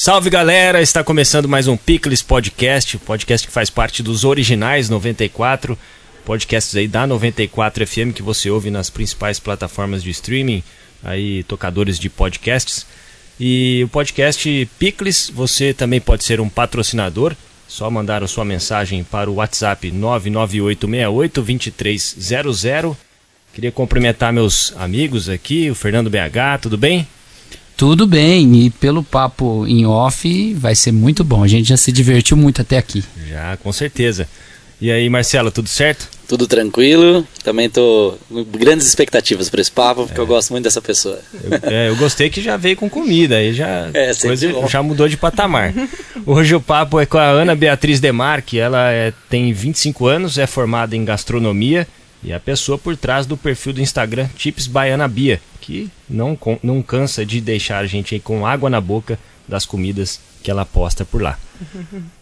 Salve galera, está começando mais um Pickles Podcast, podcast que faz parte dos originais 94, podcasts aí da 94 FM que você ouve nas principais plataformas de streaming, aí tocadores de podcasts. E o podcast Pickles, você também pode ser um patrocinador, só mandar a sua mensagem para o WhatsApp 998682300. Queria cumprimentar meus amigos aqui, o Fernando BH, tudo bem? Tudo bem, e pelo papo em off vai ser muito bom. A gente já se divertiu muito até aqui. Já, com certeza. E aí, Marcelo, tudo certo? Tudo tranquilo. Também tô com grandes expectativas para esse papo, porque é. eu gosto muito dessa pessoa. Eu, é, eu, gostei que já veio com comida, aí já, é, coisa, já mudou de patamar. Hoje o papo é com a Ana Beatriz Demarque, ela é, tem 25 anos, é formada em gastronomia e a pessoa por trás do perfil do Instagram Tips Baiana Bia, que não, não cansa de deixar a gente aí com água na boca das comidas que ela posta por lá.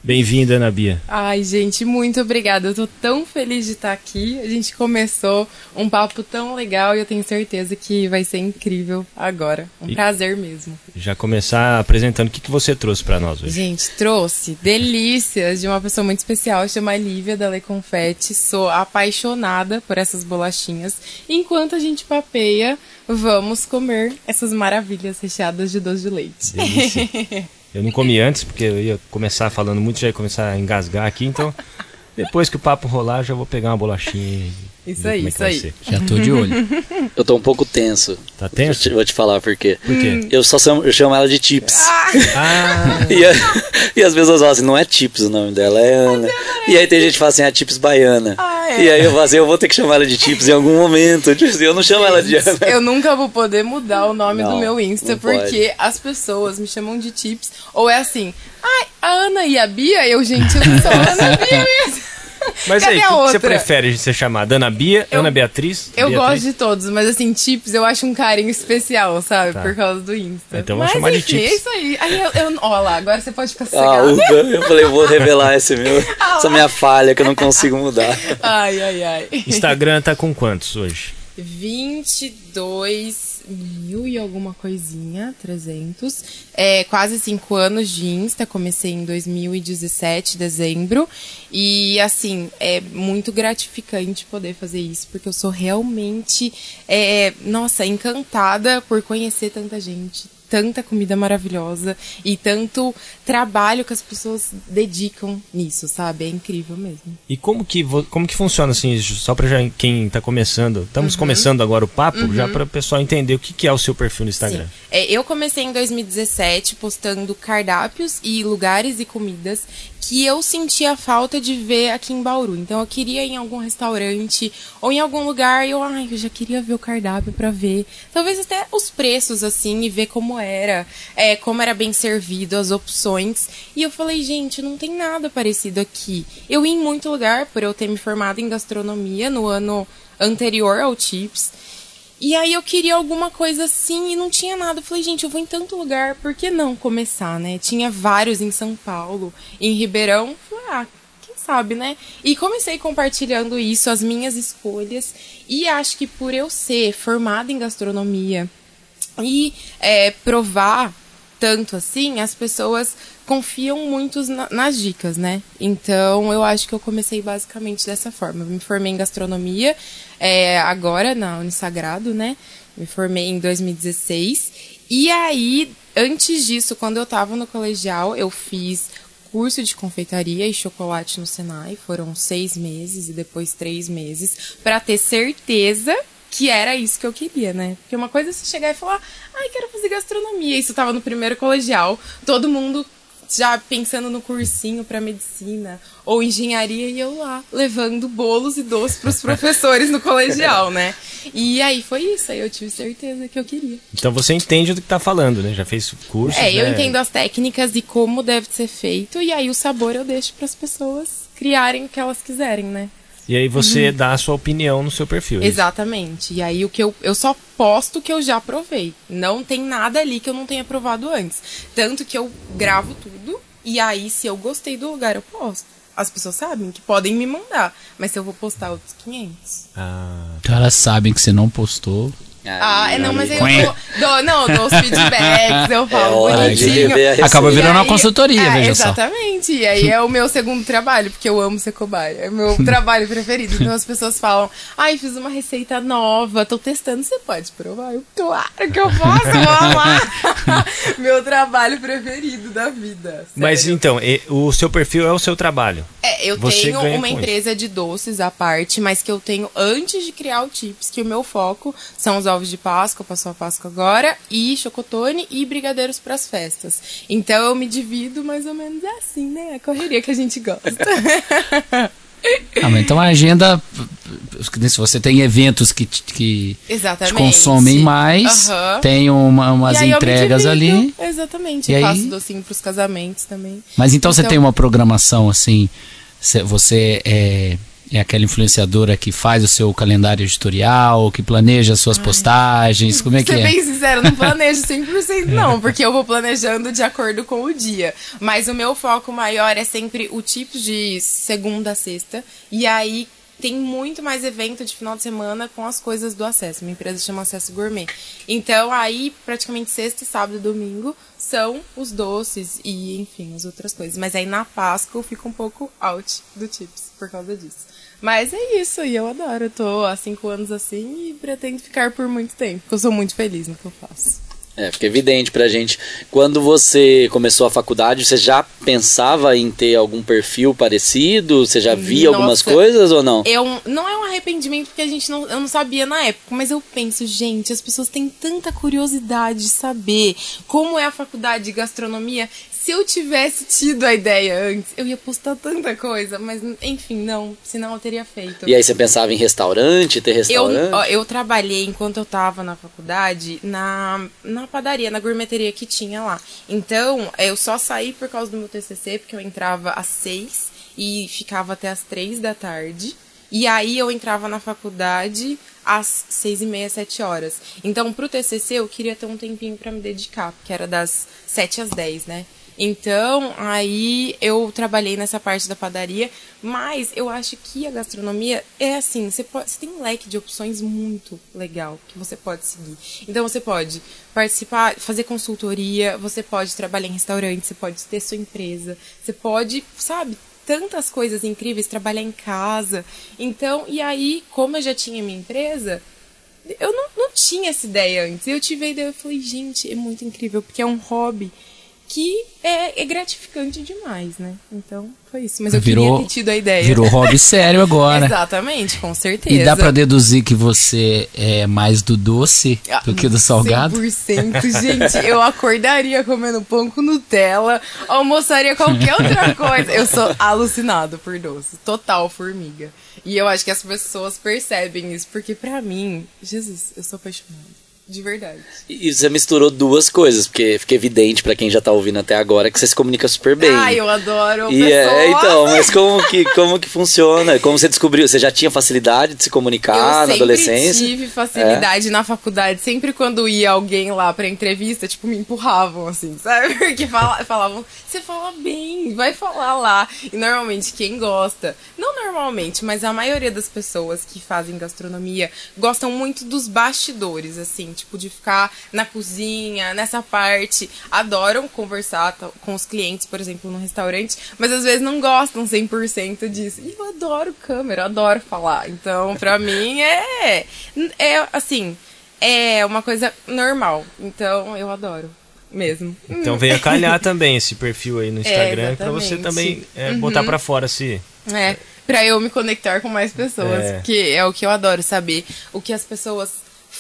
Bem-vinda, Ana Bia. Ai, gente, muito obrigada. Eu tô tão feliz de estar aqui. A gente começou um papo tão legal e eu tenho certeza que vai ser incrível agora. Um e prazer mesmo. Já começar apresentando o que, que você trouxe para nós hoje. Gente, trouxe delícias de uma pessoa muito especial, chama Lívia da Le Confetti. Sou apaixonada por essas bolachinhas. Enquanto a gente papeia, vamos comer essas maravilhas recheadas de doce de leite. Delícia. Eu não comi antes, porque eu ia começar falando muito, já ia começar a engasgar aqui, então depois que o papo rolar, já vou pegar uma bolachinha. Isso aí, é isso aí. Já tô de olho. Eu tô um pouco tenso. Tá tenso? Vou te, vou te falar por quê. Por quê? Eu só chamo, eu chamo ela de Tips. Ah! e, a, e as pessoas falam assim, não é Tips o nome dela, é Ana. E aí tem gente que fala assim, é Tips Baiana. Ah, é. E aí eu falo assim, eu vou ter que chamar ela de Tips em algum momento. Tipo assim, eu não chamo ela de Ana. Eu nunca vou poder mudar o nome Não, do meu Insta, porque as pessoas me chamam de Tips. Ou é assim, ai, a Ana e a Bia, eu, gente, eu sou a Ana e a Bia mesmo. Mas Cadê aí, a o que você prefere ser chamada? Ana Bia, Eu- Ana Beatriz? Eu Beatriz? gosto de todos, mas assim, Tips eu acho um carinho especial, sabe? Tá. Por causa do Insta. Então vamos mas, chamar de enfim, Tips. é isso aí. aí eu, eu, ó lá, agora você pode ficar Ah, sossegado. ufa, eu falei, eu vou revelar esse meu, essa minha falha que eu não consigo mudar. Ai, ai, ai. Instagram tá com quantos hoje? 22 mil e alguma coisinha, 300. É, quase 5 anos de Insta, comecei em 2017, dezembro. E, assim, é muito gratificante poder fazer isso, porque eu sou realmente, é, nossa, encantada por conhecer tanta gente, tanta comida maravilhosa e tanto trabalho que as pessoas dedicam nisso, sabe? É incrível mesmo. E como que, como que funciona assim, só pra já, quem tá começando, estamos Uhum. começando agora o papo, já para o pessoal entender o que, que é o seu perfil no Instagram. É, eu comecei em 2017 postando cardápios e lugares e comidas que eu sentia falta de ver aqui em Bauru. Então eu queria ir em algum restaurante ou em algum lugar e eu, ai, eu já queria ver o cardápio pra ver. Talvez até os preços assim e ver como era, é, como era bem servido, as opções. E eu falei, gente, não tem nada parecido aqui. Eu ia em muito lugar por eu ter me formado em gastronomia no ano anterior ao Tips. E aí eu queria alguma coisa assim e não tinha nada. Eu falei, gente, eu vou em tanto lugar, por que não começar, né? Tinha vários em São Paulo, em Ribeirão. Falei, ah, quem sabe, né? E comecei compartilhando isso, as minhas escolhas. E acho que por eu ser formada em gastronomia e é, provar tanto assim, as pessoas confiam muito na- nas dicas, né? Então eu acho que eu comecei basicamente dessa forma. Eu me formei em gastronomia é, agora na Unisagrado, né? Me formei em 2016. E aí, antes disso, quando eu tava no colegial, eu fiz curso de confeitaria e chocolate no Senai. Foram seis meses e depois três meses para ter certeza que era isso que eu queria, né? Porque uma coisa é você chegar e falar, ai, quero fazer gastronomia. Isso tava no primeiro colegial, todo mundo já pensando no cursinho para medicina ou engenharia e eu lá levando bolos e doces para os professores no colegial, né? E aí foi isso, aí eu tive certeza que eu queria. Então você entende do que tá falando, né? Já fez curso. É, eu né? entendo as técnicas e como deve ser feito e aí o sabor eu deixo para as pessoas criarem o que elas quiserem, né? E aí você dá a sua opinião no seu perfil. é isso? Exatamente. E aí o que eu, eu só posto o que eu já provei. Não tem nada ali que eu não tenha provado antes. Tanto que eu gravo tudo e aí se eu gostei do lugar eu posto. As pessoas sabem que podem me mandar, mas se eu vou postar outros 500. Ah, Então elas sabem que você não postou. Ah, é, não, mas aí eu dou, não, dou os feedbacks, eu falo de bonitinho. Acaba virando E uma aí- consultoria, é, veja só. Exatamente. E aí é o meu segundo trabalho, porque eu amo ser cobaia. É o meu trabalho preferido. Então as pessoas falam, ai, fiz uma receita nova, tô testando, você pode provar? Eu, claro que eu posso, vamos lá. meu trabalho preferido da vida. Mas sério. então, e- o seu perfil é o seu trabalho. É, eu Você tenho uma empresa de doces à parte, mas que eu tenho antes de criar o Tips, que o meu foco são os ovos de Páscoa, passou a Páscoa agora, e chocotone e brigadeiros para as festas. Então eu me divido mais ou menos assim, né? A correria que a gente gosta. Ah, então a agenda. Se você tem eventos que, te- que te consomem mais, Aham. tem uma, umas entregas ali. Exatamente. E eu aí? faço docinho pros casamentos também. Mas então, você Então- tem uma programação assim. cê- Você é, é aquela influenciadora que faz o seu calendário editorial, que planeja as suas postagens. Como é que ser é? bem sincero, não planejo 100% não, porque eu vou planejando de acordo com o dia. Mas o meu foco maior é sempre o tipo de segunda a sexta. E aí tem muito mais evento de final de semana com as coisas do acesso. Minha empresa chama Acesso Gourmet. Então aí, praticamente sexta, sábado e domingo são os doces e, enfim, as outras coisas. Mas aí na Páscoa eu fico um pouco out do Tips por causa disso. Mas é isso, e eu adoro. Eu tô há cinco anos assim e pretendo ficar por muito tempo, porque eu sou muito feliz no que eu faço. É, fica evidente pra gente. Quando você começou a faculdade, você já pensava em ter algum perfil parecido? Você já via algumas Nossa. coisas ou não? Eu, não é um arrependimento porque a gente não, eu não sabia na época, mas eu penso, gente, as pessoas têm tanta curiosidade de saber como é a faculdade de gastronomia. Se eu tivesse tido a ideia antes, eu ia postar tanta coisa, mas enfim, não, senão eu teria feito. E aí você pensava em restaurante, ter Eu, restaurante? ó, eu trabalhei enquanto eu tava na faculdade na, na padaria, na gourmeteria que tinha lá. Então, eu só saí por causa do meu TCC, porque eu entrava às seis e ficava até às três da tarde. E aí eu entrava na faculdade às seis e meia, sete horas. Então, pro TCC, eu queria ter um tempinho pra me dedicar, porque era das sete às dez, né? Então, aí eu trabalhei nessa parte da padaria, mas eu acho que a gastronomia é assim, você, pode, você tem um leque de opções muito legal que você pode seguir. Então você pode participar, fazer consultoria, você pode trabalhar em restaurante, você pode ter sua empresa, você pode, sabe, tantas coisas incríveis, trabalhar em casa. Então, e aí, como eu já tinha minha empresa, eu não, não tinha essa ideia antes. Eu tive a ideia, eu falei, gente, é muito incrível, porque é um hobby que é, é gratificante demais, né? Então, foi isso. Mas eu Virou- queria ter tido a ideia. Virou hobby sério agora. Exatamente, com certeza. E dá pra deduzir que você é mais do doce Ah, do que do salgado? 100%, gente. Eu acordaria comendo pão com Nutella, almoçaria qualquer outra coisa. Eu sou alucinado por doce. Total formiga. E eu acho que as pessoas percebem isso, porque pra mim, Jesus, eu sou apaixonada. De verdade. E você misturou duas coisas, porque fica evidente pra quem já tá ouvindo até agora que você se comunica super bem. Ai, eu adoro E é, então, mas como que, como que funciona? Como você descobriu? Você já tinha facilidade de se comunicar eu na adolescência? É? tive facilidade na faculdade. Sempre quando ia alguém lá pra entrevista, tipo, me empurravam, assim, sabe? Porque fala- falavam, você fala bem, vai falar lá. E normalmente quem gosta, não normalmente, mas a maioria das pessoas que fazem gastronomia gostam muito dos bastidores, assim, tipo, de ficar na cozinha, nessa parte. Adoram conversar com os clientes, por exemplo, no restaurante, mas às vezes não gostam 100% disso. E eu adoro câmera, eu adoro falar. Então, pra mim, é. É assim, é uma coisa normal. Então, eu adoro. Mesmo. Então venha calhar também esse perfil aí no Instagram pra você exatamente. também é, botar pra fora se. É, pra eu me conectar com mais pessoas, É. porque é o que eu adoro saber, o que as pessoas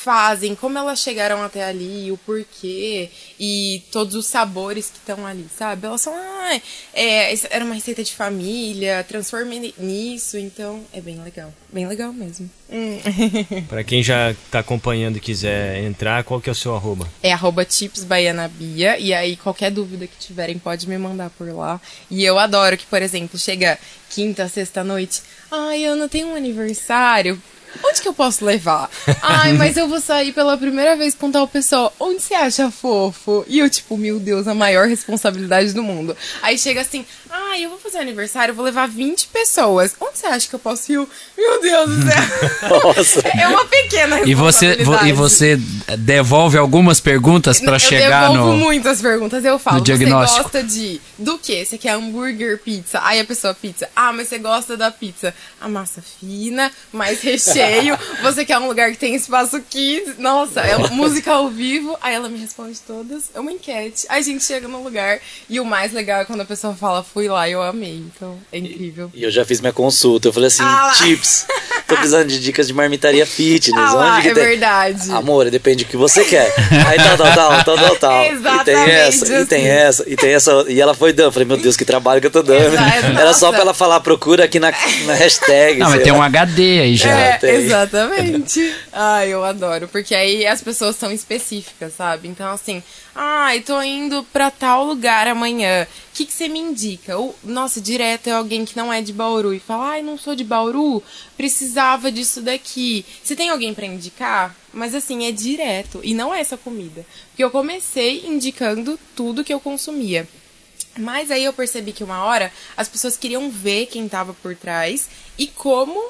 fazem, como elas chegaram até ali, o porquê e todos os sabores que estão ali, sabe? Elas são, ah, é, era uma receita de família, transformei nisso, então é bem legal, bem legal mesmo. Hum. Pra quem já tá acompanhando e quiser entrar, qual que é o seu arroba? É arroba tipsbaianabia, e aí qualquer dúvida que tiverem pode me mandar por lá. E eu adoro que, por exemplo, chega quinta, sexta noite, ai, Ana, tem um aniversário, onde que eu posso levar? Ai, mas eu vou sair pela primeira vez com tal pessoa, onde você acha fofo? E eu, tipo, meu Deus, a maior responsabilidade do mundo. Aí chega assim, ah, eu vou fazer aniversário, vou levar 20 pessoas. Onde você acha que eu posso ir? Meu Deus do céu. Nossa. É uma pequena E você, vo- e você devolve algumas perguntas pra chegar eu devolvo no. muitas perguntas. Eu falo, no diagnóstico. você gosta de do quê? Você quer hambúrguer, pizza? Aí a pessoa, pizza. Ah, mas você gosta da pizza. A massa fina, mais recheio. você quer um lugar que tem espaço kids? Nossa, é música ao vivo. Aí ela me responde todas. É uma enquete. Aí a gente chega no lugar. E o mais legal é quando a pessoa fala, fui lá e eu amei. Então, é incrível. E eu já fiz minha consulta. Eu falei assim, Ah tips. Tô precisando de dicas de marmitaria fitness. Ah lá, é tem? verdade. Amor, depende do que você quer. Aí tal, tal, tal, tal, tal, tal. E tem essa, e tem assim. essa, e tem essa. E ela foi dando. Eu Falei, meu Deus, que trabalho que eu tô dando. Exato, Era só pra ela falar, procura aqui na, na hashtag. Não, mas tem lá. um HD aí já. É, tem. exatamente. Ai, eu adoro. Porque aí as pessoas são específicas, sabe? Então, assim, ai, tô indo pra tal lugar amanhã. O que, que você me indica? Nossa, direto é alguém que não é de Bauru e fala, ai, não sou de Bauru, precisava disso daqui. Você tem alguém pra indicar? Mas assim, é direto. E não é essa comida. Porque eu comecei indicando tudo que eu consumia. Mas aí eu percebi que uma hora as pessoas queriam ver quem tava por trás e como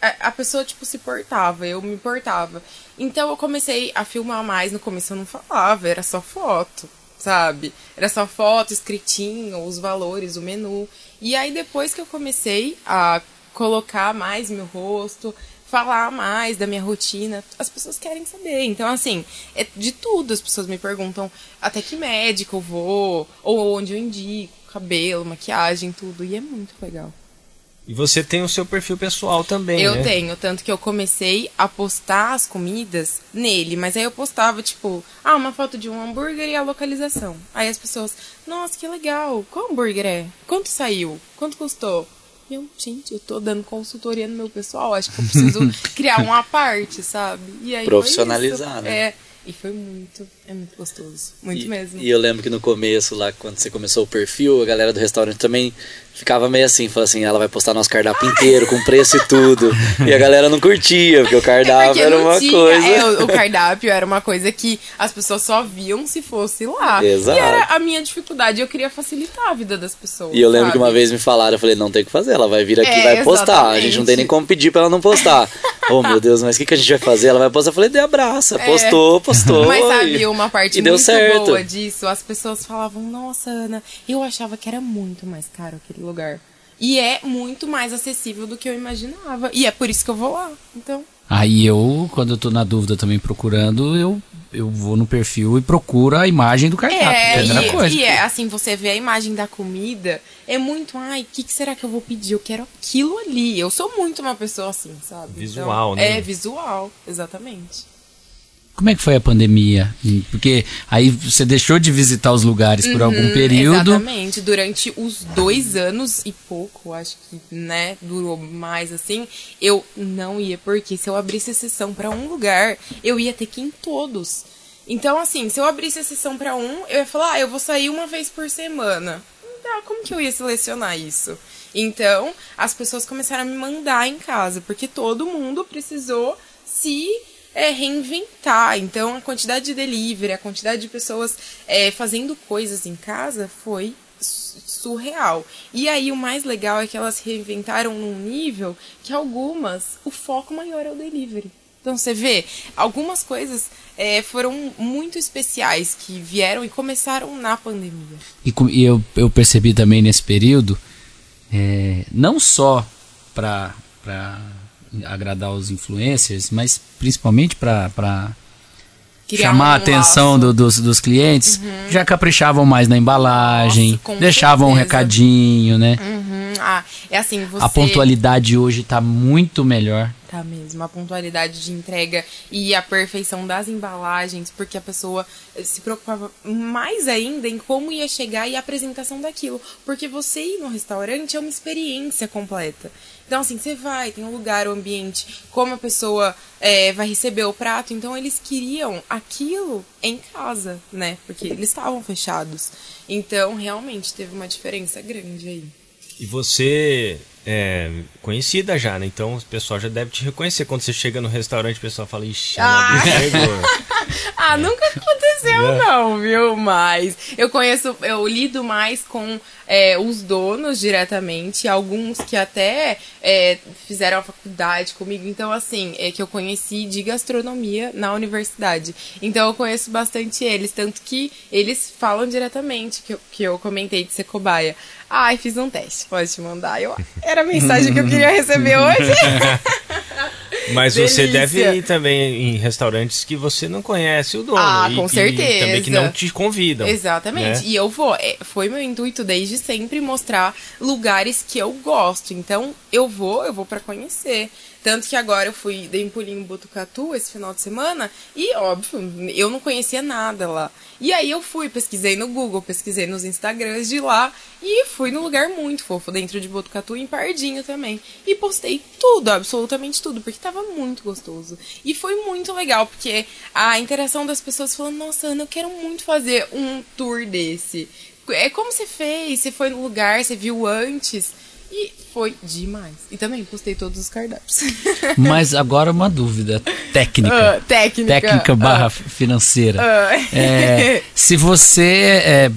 a pessoa, tipo, se portava, eu me portava. Então eu comecei a filmar mais, no começo eu não falava, era só foto, sabe? Era só foto, escritinho, os valores, o menu. E aí depois que eu comecei a colocar mais meu rosto, falar mais da minha rotina, as pessoas querem saber. Então, assim, é de tudo. As pessoas me perguntam até que médico eu vou, ou onde eu indico, cabelo, maquiagem, tudo. E é muito legal. E você tem o seu perfil pessoal também, Eu né? tenho, tanto que eu comecei a postar as comidas nele, mas aí eu postava, tipo, ah, uma foto de um hambúrguer e a localização. Aí as pessoas, nossa, que legal, qual hambúrguer é? Quanto saiu? Quanto custou? E eu, gente, eu tô dando consultoria no meu pessoal, acho que eu preciso criar uma parte, sabe? E aí foi Profissionalizar, isso. né? É, e foi muito, é muito gostoso, muito e, mesmo. E eu lembro que no começo, lá, quando você começou o perfil, a galera do restaurante também ficava meio assim, falou assim, ela vai postar nosso cardápio inteiro, com preço e tudo. e a galera não curtia, porque o É cardápio porque era uma tinha, coisa. é, o, cardápio era uma coisa que as pessoas só viam se fosse lá. Exato. E era a minha dificuldade, eu queria facilitar a vida das pessoas. E eu lembro que uma sabe? vez me falaram, eu falei, não tem o que fazer, ela vai vir aqui e É, vai postar. A gente não tem exatamente. nem como pedir pra ela não postar. oh meu Deus, mas o que, que a gente vai fazer? Ela vai postar. Eu falei, dê abraça, postou, postou. É. Mas e- sabe, uma parte e deu muito certo. boa disso, as pessoas falavam, nossa, Ana, eu achava que era muito mais caro aquele lugar. E é muito mais acessível do que eu imaginava. E é por isso que eu vou lá. Então. Aí eu, quando eu tô na dúvida também procurando, eu, eu vou no perfil e procuro a imagem do cardápio. É, primeira e, coisa. e é assim, você vê a imagem da comida, é muito, ai, o que, que será que eu vou pedir? Eu quero aquilo ali. Eu sou muito uma pessoa assim, sabe? Visual, Então, né? É, visual, exatamente. Como é que foi a pandemia? Porque aí você deixou de visitar os lugares por algum Hum, período. Exatamente. Durante os dois anos e pouco, acho que, né, durou mais assim, eu não ia, porque se eu abrisse exceção pra um lugar, eu ia ter que ir em todos. Então, assim, se eu abrisse exceção pra um, eu ia falar, ah, eu vou sair uma vez por semana. Ah, como que eu ia selecionar isso? Então, as pessoas começaram a me mandar em casa, porque todo mundo precisou se é, reinventar. Então, a quantidade de delivery, a quantidade de pessoas é, fazendo coisas em casa foi su- surreal. E aí, o mais legal é que elas reinventaram num nível que algumas, o foco maior é o delivery. Então, você vê, algumas coisas é, foram muito especiais que vieram e começaram na pandemia. E, e eu, eu percebi também nesse período, é, não só para agradar os influencers, mas principalmente para chamar a um atenção laço. do- dos, dos clientes, já caprichavam mais na embalagem, Nossa, deixavam um certeza. recadinho, né? Uhum. Ah, é assim, você... A pontualidade hoje está muito melhor. Tá mesmo, a pontualidade de entrega e a perfeição das embalagens, porque a pessoa se preocupava mais ainda em como ia chegar e a apresentação daquilo. Porque você ir no restaurante é uma experiência completa. Então, assim, você vai, tem um lugar, o ambiente, como a pessoa eh, vai receber o prato. Então, eles queriam aquilo em casa, né? Porque eles estavam fechados. Então, realmente, teve uma diferença grande aí. E você é conhecida já, né? Então o pessoal já deve te reconhecer. Quando você chega no restaurante, o pessoal fala, ixi, a Ah. Ah, nunca aconteceu aconteceu, É. não, viu? Mas eu conheço, eu lido mais com é, os donos diretamente, alguns que até é, fizeram a faculdade comigo. Então, assim, é que eu conheci de gastronomia na universidade. Então, eu conheço bastante eles. Tanto que eles falam diretamente, que eu, que eu comentei de ser cobaia. Ai, fiz um teste, pode te mandar. Eu, era a mensagem que eu queria receber hoje. Mas você Delícia. deve ir também em restaurantes que você não conhece o dono. Ah, e, com e certeza. também que não te convidam. Exatamente. né? E eu vou. é, Foi meu intuito desde sempre mostrar lugares que eu gosto. Então, eu vou, eu vou pra conhecer. Tanto que agora eu fui, dei um pulinho em Botucatu esse final de semana e, óbvio, eu não conhecia nada lá. E aí eu fui, pesquisei no Google, pesquisei nos Instagrams de lá e fui num lugar muito fofo dentro de Botucatu em Pardinho também. E postei tudo, absolutamente tudo, porque tava muito gostoso. E foi muito legal, porque a interação das pessoas falando, nossa, Ana, eu quero muito fazer um tour desse. É como você fez, você foi no lugar, você viu antes. E foi demais. E também postei todos os cardápios. Mas agora uma dúvida técnica. Ah, técnica. técnica barra Ah, financeira. ah. É, se você, é,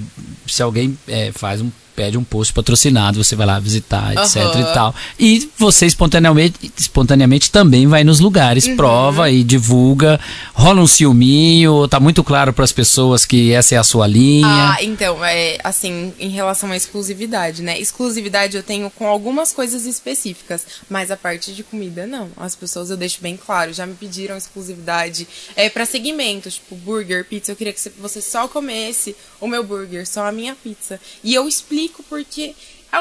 se alguém é, faz um pede um post patrocinado, você vai lá visitar, etc Aham. e tal. E você espontaneamente, espontaneamente também vai nos lugares, Uhum. prova e divulga. Rola um ciúminho, tá muito claro para as pessoas que essa é a sua linha. Ah, então, é assim, em relação à exclusividade, né? Exclusividade eu tenho com algumas coisas específicas, mas a parte de comida não. As pessoas eu deixo bem claro, já me pediram exclusividade é para segmentos, tipo burger, pizza, eu queria que você só comesse o meu burger, só a minha pizza. E eu explico porque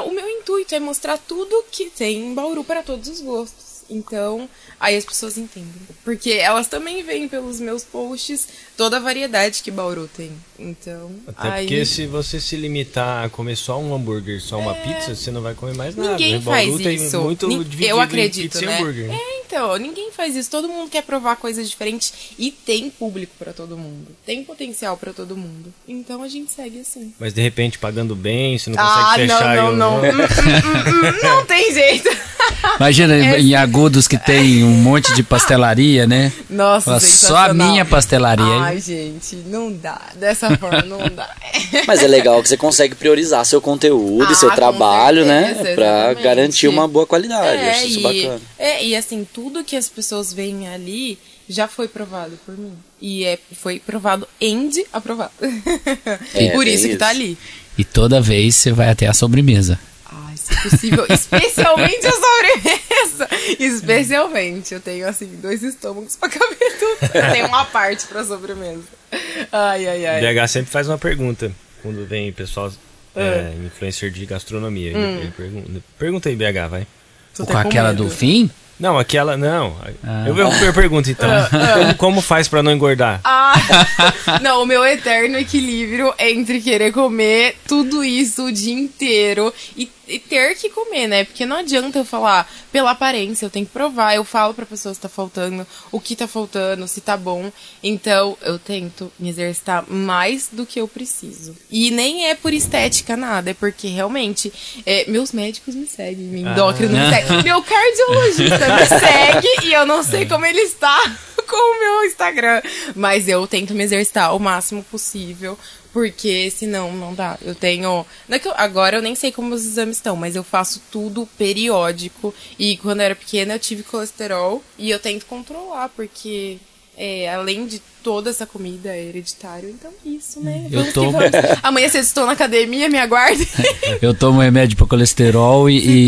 o meu intuito é mostrar tudo que tem em Bauru para todos os gostos. Então, aí as pessoas entendem. Porque elas também veem pelos meus posts toda a variedade que Bauru tem. Então, Até aí... porque se você se limitar a comer só um hambúrguer, só uma pizza, você não vai comer mais nada. É. Ninguém Bauru faz tem isso. muito Nin- dividido Eu em acredito, pizza e né? hambúrguer. né? É, então, ninguém faz isso. Todo mundo quer provar coisas diferentes e tem público pra todo mundo. Tem potencial pra todo mundo. Então a gente segue assim. Mas de repente pagando bem, você não Ah, consegue não, fechar. não, e não. Hum, hum, hum, hum, não tem jeito. Imagina É. em Agudos que tem um monte de pastelaria, né? Nossa, Fala, Só a minha pastelaria. Ai, gente, não dá. Dessa forma, não dá. Mas é legal que você consegue priorizar seu conteúdo Ah, e seu com trabalho, certeza, né? Pra exatamente. garantir uma boa qualidade. É, Acho isso e, bacana. é, e assim, tudo que as pessoas veem ali já foi provado por mim. E é, foi provado end aprovado. É, por tem isso que tá isso. ali. E toda vez você vai até a sobremesa. Ai, se possível, especialmente a sobremesa. Especialmente, eu tenho assim dois estômagos pra caber tudo. Eu tenho uma parte pra sobremesa. Ai, ai, ai. BH sempre faz uma pergunta quando vem pessoal Ah. é, influencer de gastronomia. Hum. Pergunta, pergunta aí, BH, vai. Tô Com aquela medo. do fim? Não, aquela. Não. Ah. Eu, eu, eu pergunto então. como, como faz pra não engordar? Ah, não, o meu eterno equilíbrio entre querer comer tudo isso o dia inteiro e, e ter que comer, né? Porque não adianta eu falar pela aparência, eu tenho que provar. Eu falo pra pessoa se tá faltando, o que tá faltando, se tá bom. Então, eu tento me exercitar mais do que eu preciso. E nem é por estética nada, é porque realmente é, meus médicos me seguem, meu endócrino me segue, meu cardiologista me segue e eu não sei como ele está com o meu Instagram. Mas eu tento me exercitar o máximo possível, porque senão não dá. Eu tenho. É eu- agora eu nem sei como os exames estão, mas eu faço tudo periódico. E quando eu era pequena eu tive colesterol e eu tento controlar, porque. é, além de toda essa comida é hereditário, então isso, né? Eu Vamos tomo. Amanhã cedo estou na academia, me aguarde. Eu tomo remédio para colesterol e, e,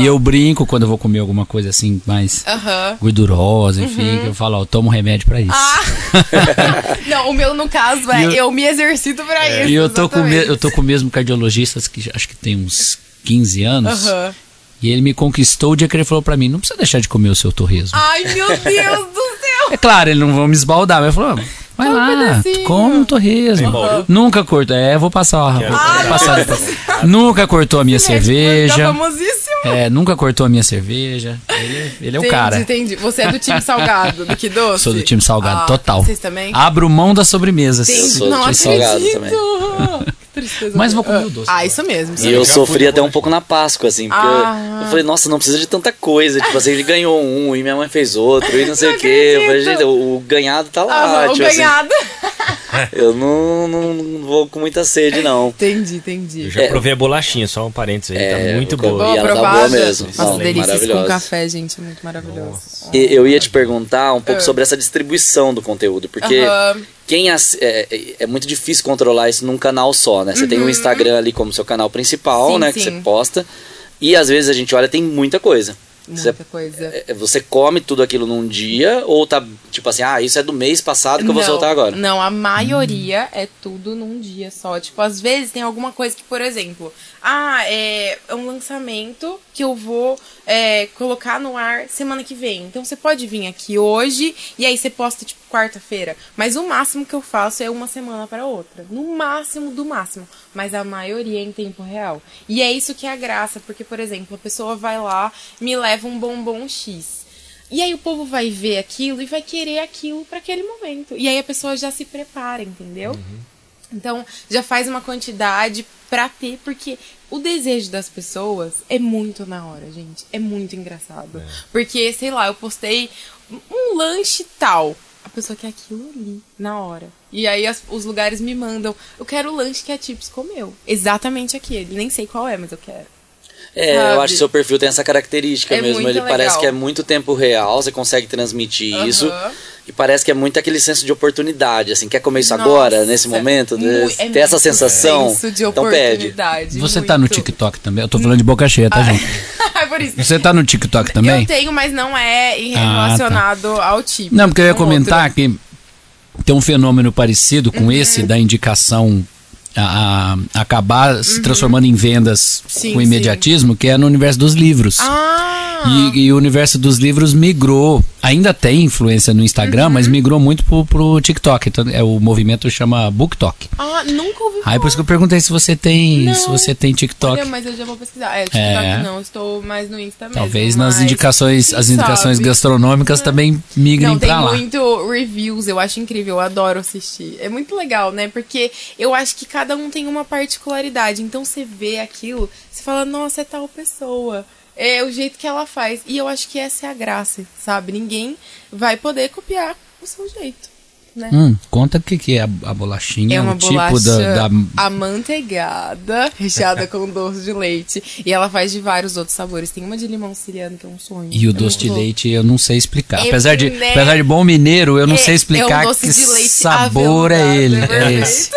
e eu brinco quando eu vou comer alguma coisa assim mais Aham. gordurosa, enfim, que eu falo, ó, eu tomo remédio para isso. Uhum. Ah! não, o meu, no caso, é eu- eu, me exercito pra isso. e eu tô, com eu tô com o mesmo cardiologista que acho que tem uns 15 anos. Aham. E ele me conquistou o dia que ele falou para mim, não precisa deixar de comer o seu torresmo. Ai, meu Deus do céu! É claro, ele não vai me esbaldar, mas ele falou, vai Um lá, pedacinho. come um torresmo. Bauru? Nunca cortou, é, vou passar, vou comer. passar. Nunca cortou a minha Tá cerveja. famosíssimo. É, nunca cortou a minha cerveja. Ele, ele é o cara. entendi. Você é do time salgado, do que doce? Sou do time salgado, Ah, total. Vocês também? Abro mão das sobremesas. Entendi. sou do Não time salgado acredito. também. Que tristeza. Mas vou comer o doce. Ah, isso mesmo. isso E eu sofri até um pouco na Páscoa, assim, porque Ah. eu falei, nossa, não precisa de tanta coisa. Tipo assim, ele ganhou um e minha mãe fez outro e não sei Não o quê. Eu falei, gente, o, o ganhado tá lá. Ah, o tipo assim. ganhado. eu não, não, não vou com muita sede, não. Entendi, entendi. Eu já É. provei a bolachinha, só um parênteses aí, É, tá muito boa. E ela tá boa mesmo. Nossa, Não, delícias com café, gente, é muito maravilhoso. E Eu ia te perguntar um pouco Ah. sobre essa distribuição do conteúdo, porque Aham. quem ass- é, é- é muito difícil controlar isso num canal só, né? Você tem o Instagram ali como seu canal principal, Uhum. Sim, né? Que sim. você posta. E às vezes a gente olha, tem muita coisa. Você, Muita coisa. é, você come tudo aquilo num dia ou tá tipo assim, ah, isso é do mês passado que eu vou Não, soltar agora? Não, a maioria é tudo num dia só. Tipo, às vezes tem alguma coisa que, por exemplo, ah, é um lançamento que eu vou é, colocar no ar semana que vem. Então você pode vir aqui hoje e aí você posta, tipo, quarta-feira. Mas o máximo que eu faço é uma semana para outra. No máximo do máximo. Mas a maioria é em tempo real. E é isso que é a graça, porque, por exemplo, a pessoa vai lá, me leva um bombom X. E aí o povo vai ver aquilo e vai querer aquilo para aquele momento. E aí a pessoa já se prepara, entendeu? Então já faz uma quantidade pra ter, porque o desejo das pessoas é muito na hora, gente. É muito engraçado. Porque, sei lá, eu postei um lanche tal. A pessoa quer aquilo ali, na hora. E aí as- os lugares me mandam, eu quero o lanche que a Tips comeu. Exatamente aquele. Nem sei qual é, mas eu quero. É, eu sabe? acho que seu perfil tem essa característica É mesmo. muito Ele parece legal. que é muito tempo real, você consegue transmitir Aham. isso. E parece que é muito aquele senso de oportunidade, assim, quer comer isso Nossa, agora, nesse momento? mu- né? é ter essa muito sensação. senso de então pede. oportunidade. Você tá no muito. TikTok também? Eu tô falando de boca cheia, tá, gente? É por isso. Você tá no TikTok também? Eu tenho, mas não é em- Ah, tá. relacionado ao tipo. Não, porque eu ia comentar outro. que tem um fenômeno parecido com esse da indicação a, a- acabar se transformando em vendas Sim, com sim. imediatismo, que é no universo dos livros. Ah! E, e o universo dos livros migrou, ainda tem influência no Instagram, mas Uhum. migrou muito pro, pro TikTok. Então, é, o movimento chama BookTok. Ah, nunca ouvi falar. Aí por isso que eu perguntei se você tem, Não. se você tem TikTok. Olha, mas eu já vou pesquisar. É, TikTok É. não, estou mais no Insta mesmo. Talvez nas mas indicações, as indicações sabe? gastronômicas também migrem Não, tem pra lá. muito reviews, eu acho incrível, eu adoro assistir. É muito legal, né? Porque eu acho que cada um tem uma particularidade. Então você vê aquilo, você fala, nossa, é tal pessoa. É o jeito que ela faz. E eu acho que essa é a graça, sabe? Ninguém vai poder copiar o seu jeito. Né? Hum, conta o que, que é a, a bolachinha, É uma o tipo bolacha da, da- amanteigada, recheada com doce de leite. E ela faz de vários outros sabores. Tem uma de limão siriano, que é um sonho. E o É doce de leite eu não sei explicar. É, apesar, de, né? apesar de bom mineiro, eu não É- sei explicar é um doce que de leite sabor é ele. é É esse.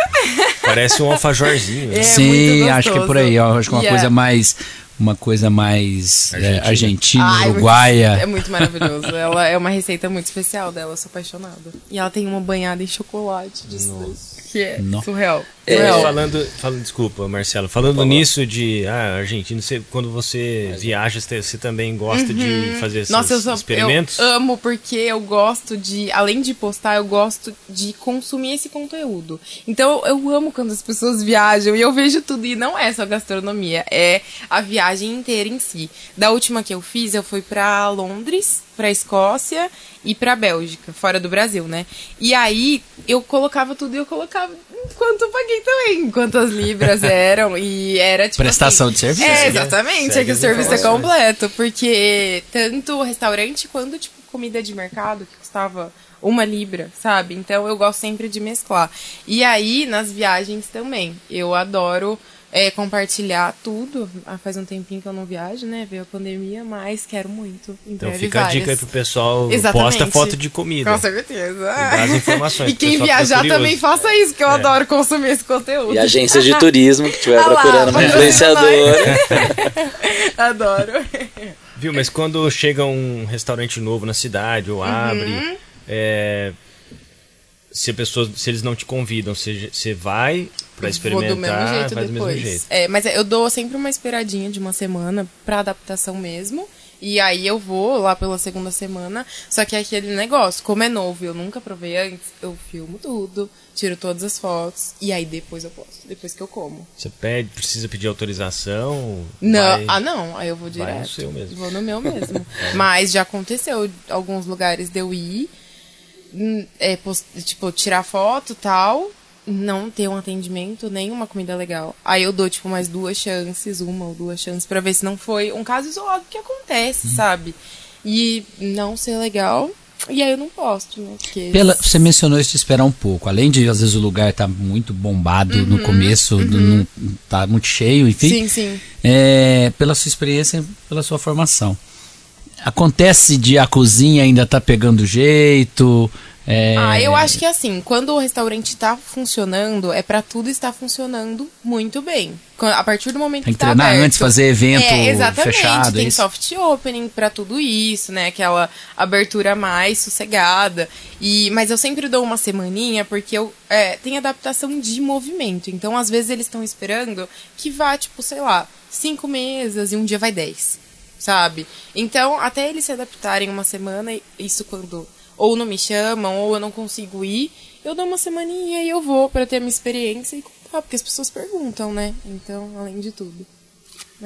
Parece um alfajorzinho. né? É Sim, muito acho que é por aí. ó, acho que é uma Yeah. coisa mais. Uma coisa mais é, Argentina. argentina, Ai, muito- uruguaia. é muito maravilhoso. ela é uma receita muito especial dela, eu sou apaixonada. E ela tem uma banhada em chocolate disso que é Nossa. surreal. É. Falando, falando, desculpa, Marcelo, falando nisso de ah, Argentina, você, quando você viaja, você, você também gosta de fazer esses Uhum. Nossa, eu, sou, experimentos? eu amo porque eu gosto de, além de postar, eu gosto de consumir esse conteúdo. Então eu amo quando as pessoas viajam e eu vejo tudo. E não é só gastronomia, é a viagem inteira em si. Da última que eu fiz, eu fui pra Londres, pra Escócia e pra Bélgica, fora do Brasil, né? E aí eu colocava tudo e eu colocava quanto eu paguei também, quantas libras eram. E era tipo. Prestação assim, de serviço, É, né? exatamente. Segue é que o serviço é completo, porque tanto restaurante quanto tipo comida de mercado que custava uma libra, sabe? Então eu gosto sempre de mesclar. E aí nas viagens também, eu adoro é, compartilhar tudo. Ah, faz um tempinho que eu não viajo, né? Veio a pandemia, mas quero muito. Então fica a várias. dica aí pro pessoal, Exatamente. posta foto de comida. Com certeza. dá as informações, E quem viajar curioso. também faça isso, que eu É. adoro consumir esse conteúdo. E agências de turismo que estiver Ah lá, procurando uma influenciadora. Adoro. Viu, mas quando chega um restaurante novo na cidade ou abre, é, se a pessoa, se eles não te convidam, você, você vai pra experimentar, Vou do mesmo jeito vai do depois. mesmo jeito. É, mas eu dou sempre uma esperadinha de uma semana pra adaptação mesmo. E aí eu vou lá pela segunda semana. Só que é aquele negócio, como é novo e eu nunca provei antes, eu filmo tudo, tiro todas as fotos e aí depois eu posto, depois que eu como. Você pede, precisa pedir autorização? Não, vai- ah não, aí eu vou vai direto. no seu mesmo. Vou no meu mesmo. Mas já aconteceu alguns lugares de eu ir, é, post- tipo, tirar foto tal, não ter um atendimento, nem uma comida legal. Aí eu dou, tipo, mais duas chances, uma ou duas chances, pra ver se não foi um caso isolado que acontece, sabe? E não ser legal, E aí eu não posto, né? Porque Pela, você mencionou isso de esperar um pouco. Além de, às vezes, o lugar tá muito bombado no começo, não, tá muito cheio, enfim. Sim, sim. É, pela sua experiência, pela sua formação. Acontece de a cozinha ainda tá pegando jeito. é, Ah, eu acho que assim, quando o restaurante tá funcionando, é pra tudo estar funcionando muito bem. A partir do momento Tem que, que tá treinar aberto, antes, fazer evento é, exatamente, fechado, Tem isso? soft opening pra tudo isso, né? Aquela abertura mais sossegada. E, mas eu sempre dou uma semaninha porque eu é, tem adaptação de movimento. Então, às vezes, eles estão esperando que vá, tipo, sei lá, cinco mesas e um dia vai dez. Sabe? Então, até eles se adaptarem uma semana, isso quando ou não me chamam, ou eu não consigo ir, eu dou uma semaninha e eu vou pra ter a minha experiência e contar, porque as pessoas perguntam, né? Então, além de tudo.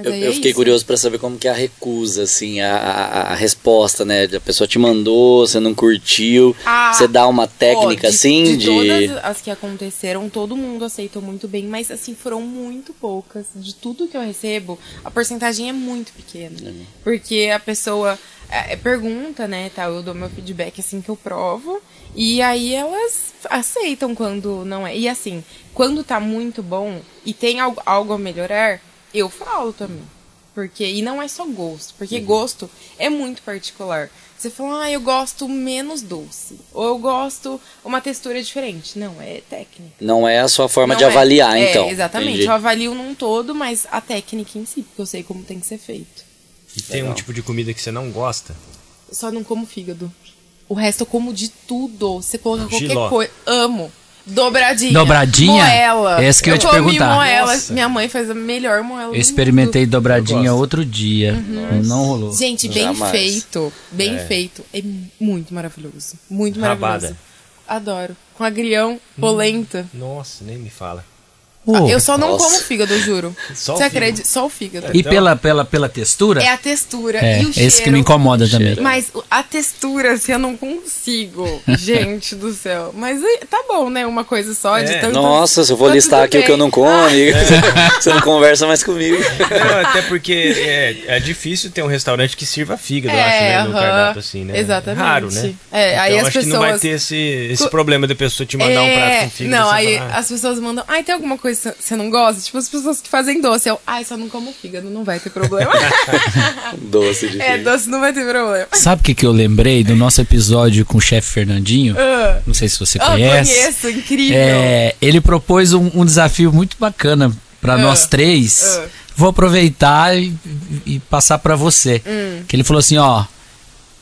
Eu, eu é fiquei isso. curioso pra saber como que é a recusa, assim, a, a, a resposta, né? A pessoa te mandou, você não curtiu, Ah, você dá uma técnica, Ó, de, assim, de de... todas as que aconteceram, todo mundo aceitou muito bem, mas assim, foram muito poucas. De tudo que eu recebo, a porcentagem é muito pequena. Porque a pessoa é, é, pergunta, né, tal, eu dou meu feedback assim que eu provo, e aí elas aceitam quando não é. E assim, quando tá muito bom e tem algo, algo a melhorar, eu falo também. Porque, e não é só gosto, porque gosto é muito particular. Você fala, ah, eu gosto menos doce. Ou eu gosto uma textura diferente. Não, é técnica. Não é a sua forma Não de é- avaliar, é, então. Exatamente. Entendi. Eu avalio num todo, mas a técnica em si, porque eu sei como tem que ser feito. E tem um tipo de comida que você não gosta? Eu só não como fígado. O resto eu como de tudo. Você coloca qualquer coisa. Amo. Dobradinha. Dobradinha? Moela. Essa que eu ia te perguntar. moela. Nossa. Minha mãe faz a melhor moela. do Eu experimentei Eu dobradinha gosto. outro dia. Não rolou. Gente, bem Jamais. feito. Bem feito. É muito maravilhoso. Muito maravilhoso. Rabada. Adoro. Com agrião, polenta. Nossa, nem me fala. Pô, eu só não Nossa. como fígado, eu juro. Só o Você fígado. acredita? Só o fígado. E pela, pela, pela textura? É a textura É, e o cheiro. esse que me incomoda também. Mas a textura, assim, eu não consigo. Gente do céu. Mas é- tá bom, né? Uma coisa só de É. tanto. Nossa, se eu vou listar aqui o que eu não como, amigo, você não conversa mais comigo. Não, até porque é, é difícil ter um restaurante que sirva fígado, eu acho, né? No aham. cardápio, assim, né? Exatamente. Raro, né? É, aí então, as acho que não vai pessoas- ter esse, esse problema de pessoa te mandar um prato É, com fígado. Não, aí falar, "Ah, as pessoas mandam. Ai, tem alguma coisa que você não gosta? Tipo, as pessoas que fazem doce. Eu, ai, só não como fígado, não vai ter problema. Doce de é, fígado. doce não vai ter problema. Sabe o que, que eu lembrei do nosso episódio com o chefe Fernandinho? Ah, Não sei se você ah, conhece. conheço, incrível. É, ele propôs um, um desafio muito bacana para Ah, nós três. ah. Vou aproveitar e, e passar para você. Hum. Que ele falou assim, ó,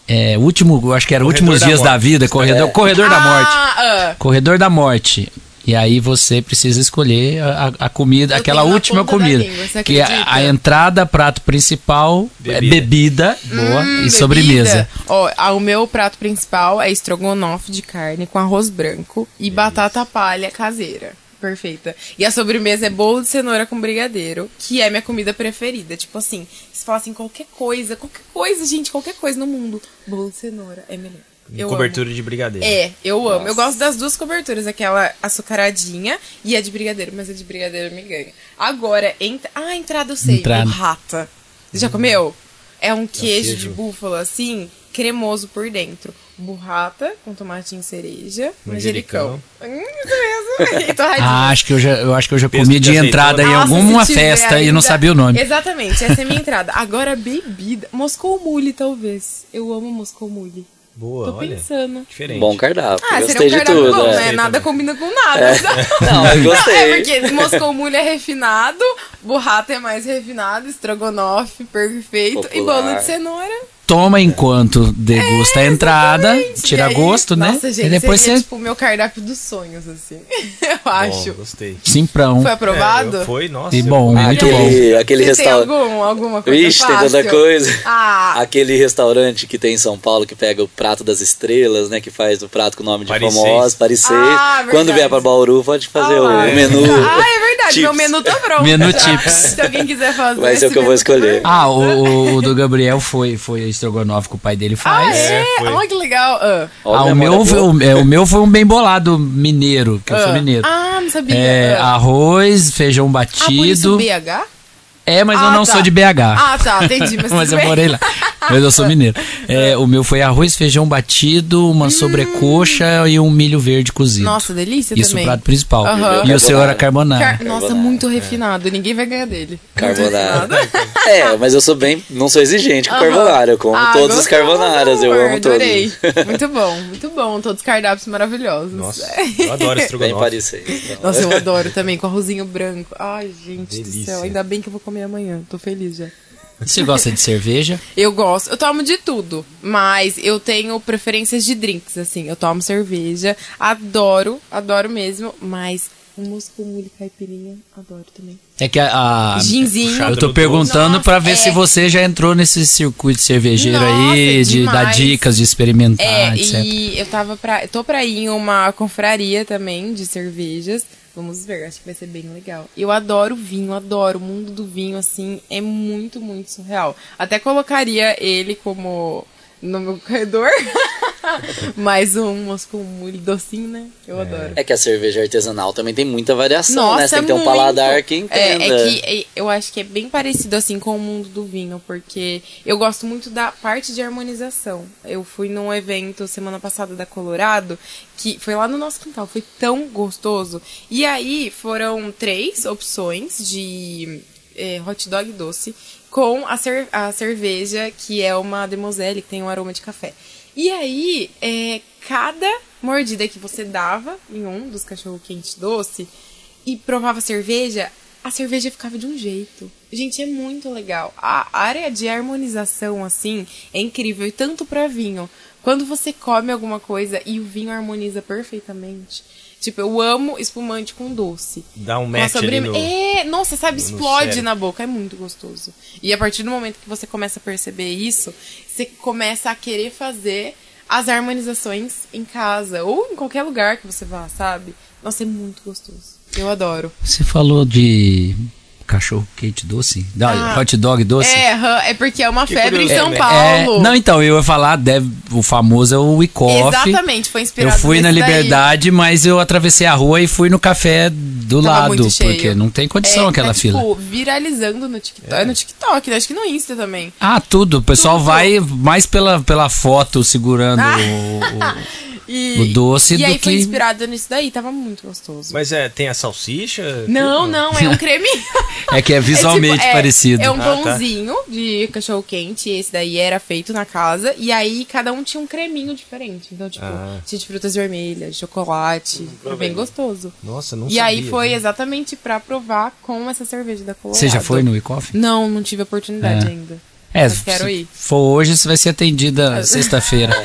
é, último, eu acho que era Corredor últimos da dias da vida, corredor, É. corredor da morte. Ah, ah. Corredor da morte. E aí você precisa escolher a, a comida, Eu aquela última comida. língua, você que é a entrada, prato principal, é Bebida. bebida, boa, Hum, e bebida. sobremesa. Ó, o meu prato principal é estrogonofe de carne com arroz branco e batata palha caseira. Perfeita. E a sobremesa é bolo de cenoura com brigadeiro, que é minha comida preferida. Tipo assim, se fala assim, qualquer coisa, qualquer coisa, gente, qualquer coisa no mundo, bolo de cenoura é melhor. Eu cobertura amo. de brigadeiro. É, eu amo. Nossa. Eu gosto das duas coberturas, aquela açucaradinha e a de brigadeiro, mas a de brigadeiro me ganha. Agora, ent... ah, entrada eu sei, Entrada. burrata. Você já comeu? É um queijo, queijo. de búfalo assim, cremoso por dentro. Burrata com tomatinho cereja, manjericão. Manjericão. Hum, isso mesmo. E. Ah, acho que eu já, eu acho que eu já comi de entrada em alguma festa e não ainda- sabia o nome. Exatamente, essa é a minha entrada. Agora, bebida. Moscou mule, talvez. Eu amo Moscou mule. Boa, Tô olha. pensando. Diferente. Bom cardápio. Ah, gostei seria um de cardápio tudo. bom, é. né? Nada também. combina com nada. Não, eu gostei. É porque Moscou Mule é refinado, burrata é mais refinado, estrogonofe perfeito e Popular. bolo de cenoura. Toma enquanto degusta a entrada, tira aí- gosto, né? Nossa, gente, e depois seria você tipo o meu cardápio dos sonhos, assim. Eu Bom, acho. gostei. simprão. Foi aprovado? É, foi, nossa. E eu- bom, muito bom. Aquele, aquele Você tem restaurante. algum, alguma coisa Vixe, tem fácil? tanta coisa. Ah, Aquele restaurante que tem em São Paulo que pega o prato das estrelas, né? Que faz o prato com o nome de Paris famosos, Paris seis. Ah, verdade. Quando vier pra Bauru, pode fazer ah o, menu. Ah, é verdade, Chips. meu menu tá pronto. Menu chips. Se alguém quiser fazer. Vai ser o que eu vou escolher. Ah, o, o- o do Gabriel foi, foi estrogonofe que o pai dele faz. Ah, é? É. Olha que legal. Ah. Olha Ah, o meu, foi, o, é, o meu foi um bem bolado mineiro, que eu sou Ah. mineiro. Ah, não sabia. É, Ah. arroz, feijão Ah, por isso batido. BH? É, mas eu Ah, não tá. sou de BH. Ah, tá, entendi. Mas, mas eu bem. morei lá. Mas eu sou mineiro. É, o meu foi arroz, feijão batido, uma sobrecoxa e um milho verde cozido. Nossa, delícia Isso o também. prato principal. E o seu era carbonara. Car- Nossa, Carbonara. muito refinado. Ninguém vai ganhar dele. Carbonara. é, mas eu sou bem. Não sou exigente com carbonara. Eu como Ah, todos os carbonaras. Eu amo todos. Adorei. Muito bom, muito bom. Todos os cardápios maravilhosos. Nossa, eu adoro Bem estrogonofe. parecido. Nossa, eu adoro também, com arrozinho branco. Ai, gente do Delícia. céu. Ainda bem que eu vou comer amanhã. Tô feliz já. Você gosta de cerveja? Eu gosto, eu tomo de tudo, mas eu tenho preferências de drinks, assim. Eu tomo cerveja, adoro, adoro mesmo, mas hummus com molho caipirinha, adoro também. É que a. a- Ginzinho. eu tô perguntando doce. pra ver Nossa, se é. você já entrou nesse circuito cervejeiro Nossa, aí, de dar dicas, de experimentar, É, etc. e eu tava pra. Eu tô pra ir em uma confraria também de cervejas. Vamos ver, acho que vai ser bem legal. Eu adoro vinho, adoro. O mundo do vinho, assim, é muito, muito surreal. Até colocaria ele como no meu corredor. Mais um com molho docinho, né? Eu adoro. É que a cerveja artesanal também tem muita variação, né? Você tem que ter um paladar que entenda. É, é que é, eu acho que é bem parecido assim com o mundo do vinho, porque eu gosto muito da parte de harmonização. Eu fui num evento semana passada da Colorado, que foi lá no nosso quintal, foi tão gostoso. E aí foram três opções de é, hot dog doce com a, cer- a cerveja, que é uma Demoselle, que tem um aroma de café. E aí, é, cada mordida que você dava em um dos cachorro-quente doce e provava cerveja, a cerveja ficava de um jeito. Gente, é muito legal. A área de harmonização, assim, é incrível. E tanto pra vinho. Quando você come alguma coisa e o vinho harmoniza perfeitamente. Tipo, eu amo espumante com doce. Dá um match ali sobreme- no... É, nossa, sabe, explode na boca, é muito gostoso. E a partir do momento que você começa a perceber isso, você começa a querer fazer as harmonizações em casa ou em qualquer lugar que você vá, sabe? Nossa, é muito gostoso. Eu adoro. Você falou de cachorro quente doce? Não, Ah, hot dog doce? É, é porque é uma febre em curioso. São É, Paulo. É, não, então, eu ia falar, deve, o famoso é o Wyckoff. Exatamente, foi Eu inspirado fui na nesse daí. Liberdade, mas eu atravessei a rua e fui no café do Tava lado, porque não tem condição É, aquela tá, fila. Tipo, viralizando no TikTok. É. no TikTok, né? acho que no Insta também. Ah, tudo. O pessoal Tudo. vai mais pela, pela foto segurando Ah. o, E, O doce E do aí foi que- inspirado nisso daí, tava muito gostoso. Mas é, tem a salsicha? Não, não, é um creme. É que é visualmente É tipo, é- parecido. É um Ah, tá. pãozinho de cachorro quente, esse daí era feito na casa, e aí cada um tinha um creminho diferente. Então, tipo, Ah. tinha de frutas vermelhas, chocolate, foi bem gostoso. Nossa, não e sabia. aí foi viu? exatamente pra provar com essa cerveja da Colorado. Você já foi no Wyckoff? Não, não tive a oportunidade É. ainda. É, Mas quero se ir. for hoje, você vai ser atendida sexta-feira.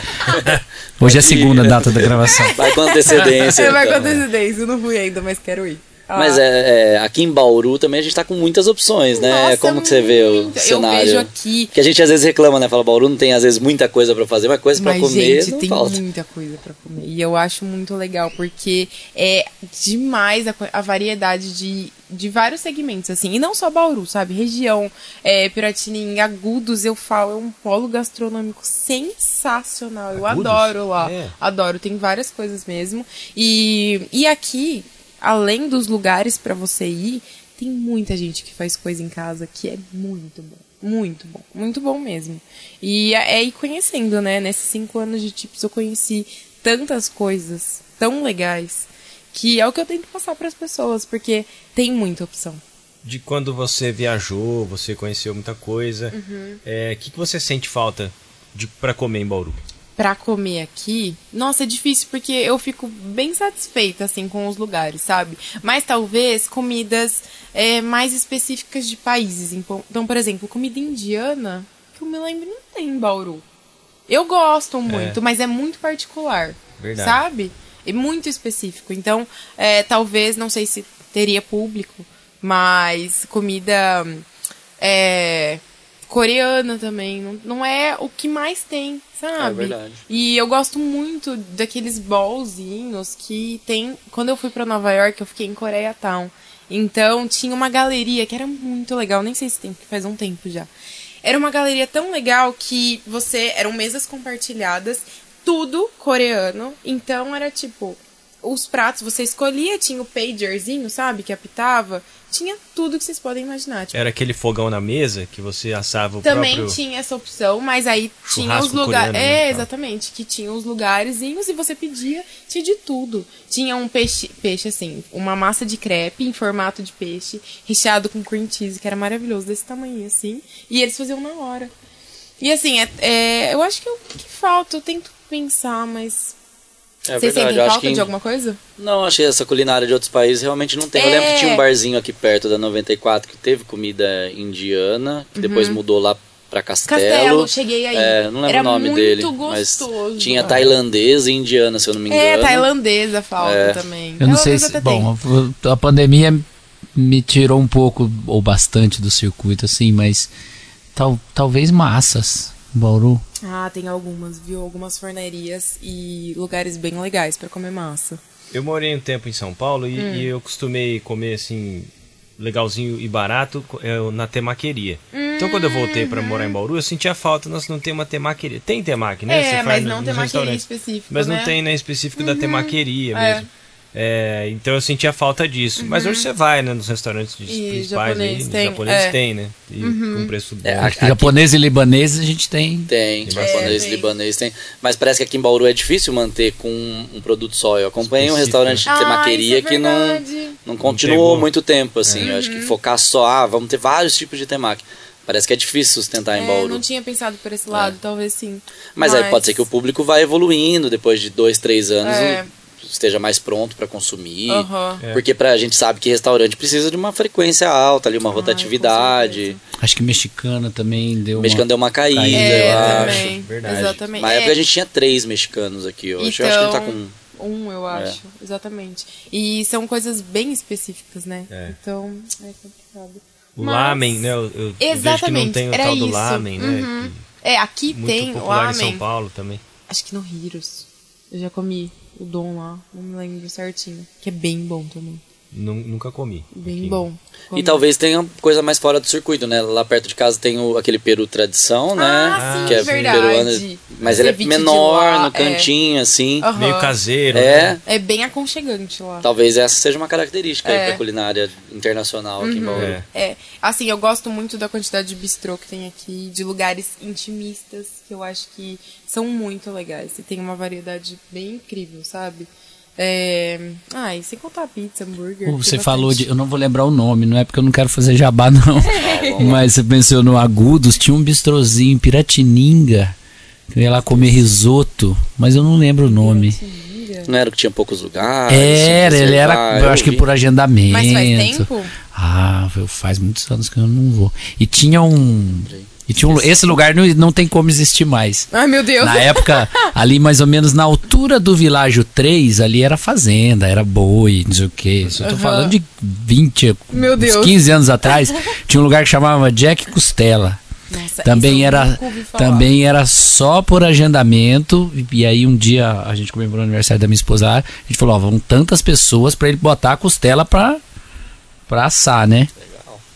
Hoje é a segunda data da gravação. Vai com antecedência. Vai com então. antecedência, eu não fui ainda, mas quero ir. Ah. Mas é, é, aqui em Bauru também a gente tá com muitas opções, né? Nossa, Como que você vê o muito. Eu cenário? vejo aqui Que a gente às vezes reclama, né? Fala, Bauru não tem às vezes muita coisa pra fazer, mas coisa pra Mas, comer gente, não tem falta. muita coisa pra comer. E eu acho muito legal, porque é demais a, a variedade de, de vários segmentos, assim. E não só Bauru, sabe? Região, é, Piratininga, Agudos, eu falo, é um polo gastronômico sensacional. Eu Agudos? adoro lá. É. Adoro, tem várias coisas mesmo. E, e aqui, além dos lugares pra você ir, tem muita gente que faz coisa em casa que é muito bom. Muito bom. Muito bom mesmo. E é é ir conhecendo, né? Nesses cinco anos de tips eu conheci tantas coisas tão legais que é o que eu tento passar pras pessoas, porque tem muita opção. De quando você viajou, você conheceu muita coisa. Uhum. É, O que, que você sente falta de para comer em Bauru? Pra comer aqui, nossa, é difícil porque eu fico bem satisfeita assim com os lugares, sabe? Mas talvez comidas é, mais específicas de países. Então, então, por exemplo, comida indiana, que eu me lembro não tem em Bauru. Eu gosto muito, mas é muito particular, Verdade. sabe? É muito específico. Então, é, talvez, não sei se teria público, mas comida é, coreana também não, não é o que mais tem, sabe? É verdade. E eu gosto muito daqueles bowlzinhos que tem. Quando eu fui pra Nova York, eu fiquei em Korea Town. Então tinha uma galeria que era muito legal, nem sei se tem, porque faz um tempo já. Era uma galeria tão legal que você. Eram mesas compartilhadas, tudo coreano. Então era tipo. Os pratos você escolhia, tinha o pagerzinho, sabe? Que apitava. tinha tudo que vocês podem imaginar. Tipo, Era aquele fogão na mesa que você assava o também próprio... tinha essa opção, mas aí tinha os lugares. né, É, tal. exatamente. Que tinha os lugarzinhos e você pedia, tinha de tudo. Tinha um peixe, peixe assim, uma massa de crepe em formato de peixe, recheado com cream cheese, que era maravilhoso, desse tamanho assim. E eles faziam na hora. E assim, é, é, eu acho que é o que falta, eu tento pensar, mas. É Vocês verdade, sentem falta que. de alguma coisa? Não, achei essa culinária de outros países realmente não tem. Eu lembro que É. tinha um barzinho aqui perto da 94 que teve comida indiana, que depois mudou lá pra Castelo. Uhum. Castelo, cheguei aí. É, não lembro Era o nome muito dele. gostoso. Mas tinha tailandesa e indiana, se eu não me engano. É, tailandesa falta É. também. Eu não sei se. Bom, a pandemia me tirou um pouco ou bastante do circuito, assim, mas tal, talvez massas, Bauru. Ah, tem algumas, viu? Algumas fornerias e lugares bem legais pra comer massa. Eu morei um tempo em São Paulo e, Hum. e eu costumei comer assim legalzinho e barato é, na temaqueria. Então quando eu voltei pra morar em Bauru, eu sentia falta, nós não tem uma temaqueria. Tem temaki, né? É, Você mas faz não temaqueria específico, Mas não né? tem, né, específico da temaqueria É. mesmo. É, então eu sentia falta disso. Mas hoje você vai, né, nos restaurantes de- Uhum. E principais aí, japonês os tem, japoneses é. tem, né? E com preço bom. É, Acho que Aqui- japonês e libanês a gente tem. Tem, Tem japonês, bastante. libanês tem. Mas parece que aqui em Bauru é difícil manter com um produto só. Eu acompanhei um restaurante de Ah, temaqueria é que não, não continuou pegou. muito tempo, assim. Eu acho Uhum. que focar só, ah, vamos ter vários tipos de temaki. Parece que é difícil sustentar em É, Bauru. não tinha pensado por esse lado, talvez sim. Mas, aí pode ser que o público vá evoluindo depois de dois, três anos. É. o- esteja mais pronto para consumir. Aham. É. Porque pra gente sabe que restaurante precisa de uma frequência alta ali, uma Ai, rotatividade. Acho que mexicana também deu O uma... mexicano deu uma caída, caída, É, eu acho. também. Verdade. Exatamente. Na É, época a gente tinha três mexicanos aqui. Eu acho, eu acho que ele tá com. Um, eu acho, exatamente. E são coisas bem específicas, né? É. Então, é complicado. O Mas- lamen, né? Eu, eu vejo que não Exatamente, tem o era tal do isso. lamen, né? Uhum. É, aqui que muito tem popular em lamen. São Paulo também. Acho que no Heroes. Eu já comi o Dom lá, não me lembro certinho. Que é bem bom também. Nu- nunca comi. Bem Aqui. bom. E Comi. talvez tenha coisa mais fora do circuito, né? Lá perto de casa tem o, aquele peru tradição, né? Ah, sim, que é verdade. peruano. Mas ele é menor, lá, no é. cantinho, assim. Aham. Meio caseiro. É. né? É bem aconchegante lá. Talvez essa seja uma característica aí É. pra culinária internacional aqui em Bauru. É. É, assim, eu gosto muito da quantidade de bistrô que tem aqui, de lugares intimistas, que eu acho que são muito legais. E tem uma variedade bem incrível, sabe? É... Ah, e sem contar pizza, hambúrguer. Tem Você bastante. falou de. Eu não vou lembrar o nome, não é porque eu não quero fazer jabá, não. Mas você mencionou Agudos, tinha um bistrozinho em Piratininga. Que eu ia lá comer risoto, mas eu não lembro o nome. Não era que tinha poucos lugares? Era, que ele era, eu eu acho que vi. por agendamento. Mas faz tempo? Ah, eu- faz muitos anos que eu não vou. E tinha um. E tinha um, esse lugar não, não tem como existir mais. Ai, meu Deus. Na época, ali mais ou menos na altura do Világio 3, ali era fazenda, era boi, não sei o quê. Isso Eu tô falando de 20, Meu uns Deus. 15 anos atrás. tinha um lugar que chamava Jack Costela. Nossa, Também era, também era só por agendamento. E aí um dia a gente comemorou o aniversário da minha esposa lá, a gente falou, ó, vão tantas pessoas pra ele botar a costela pra, pra assar, né?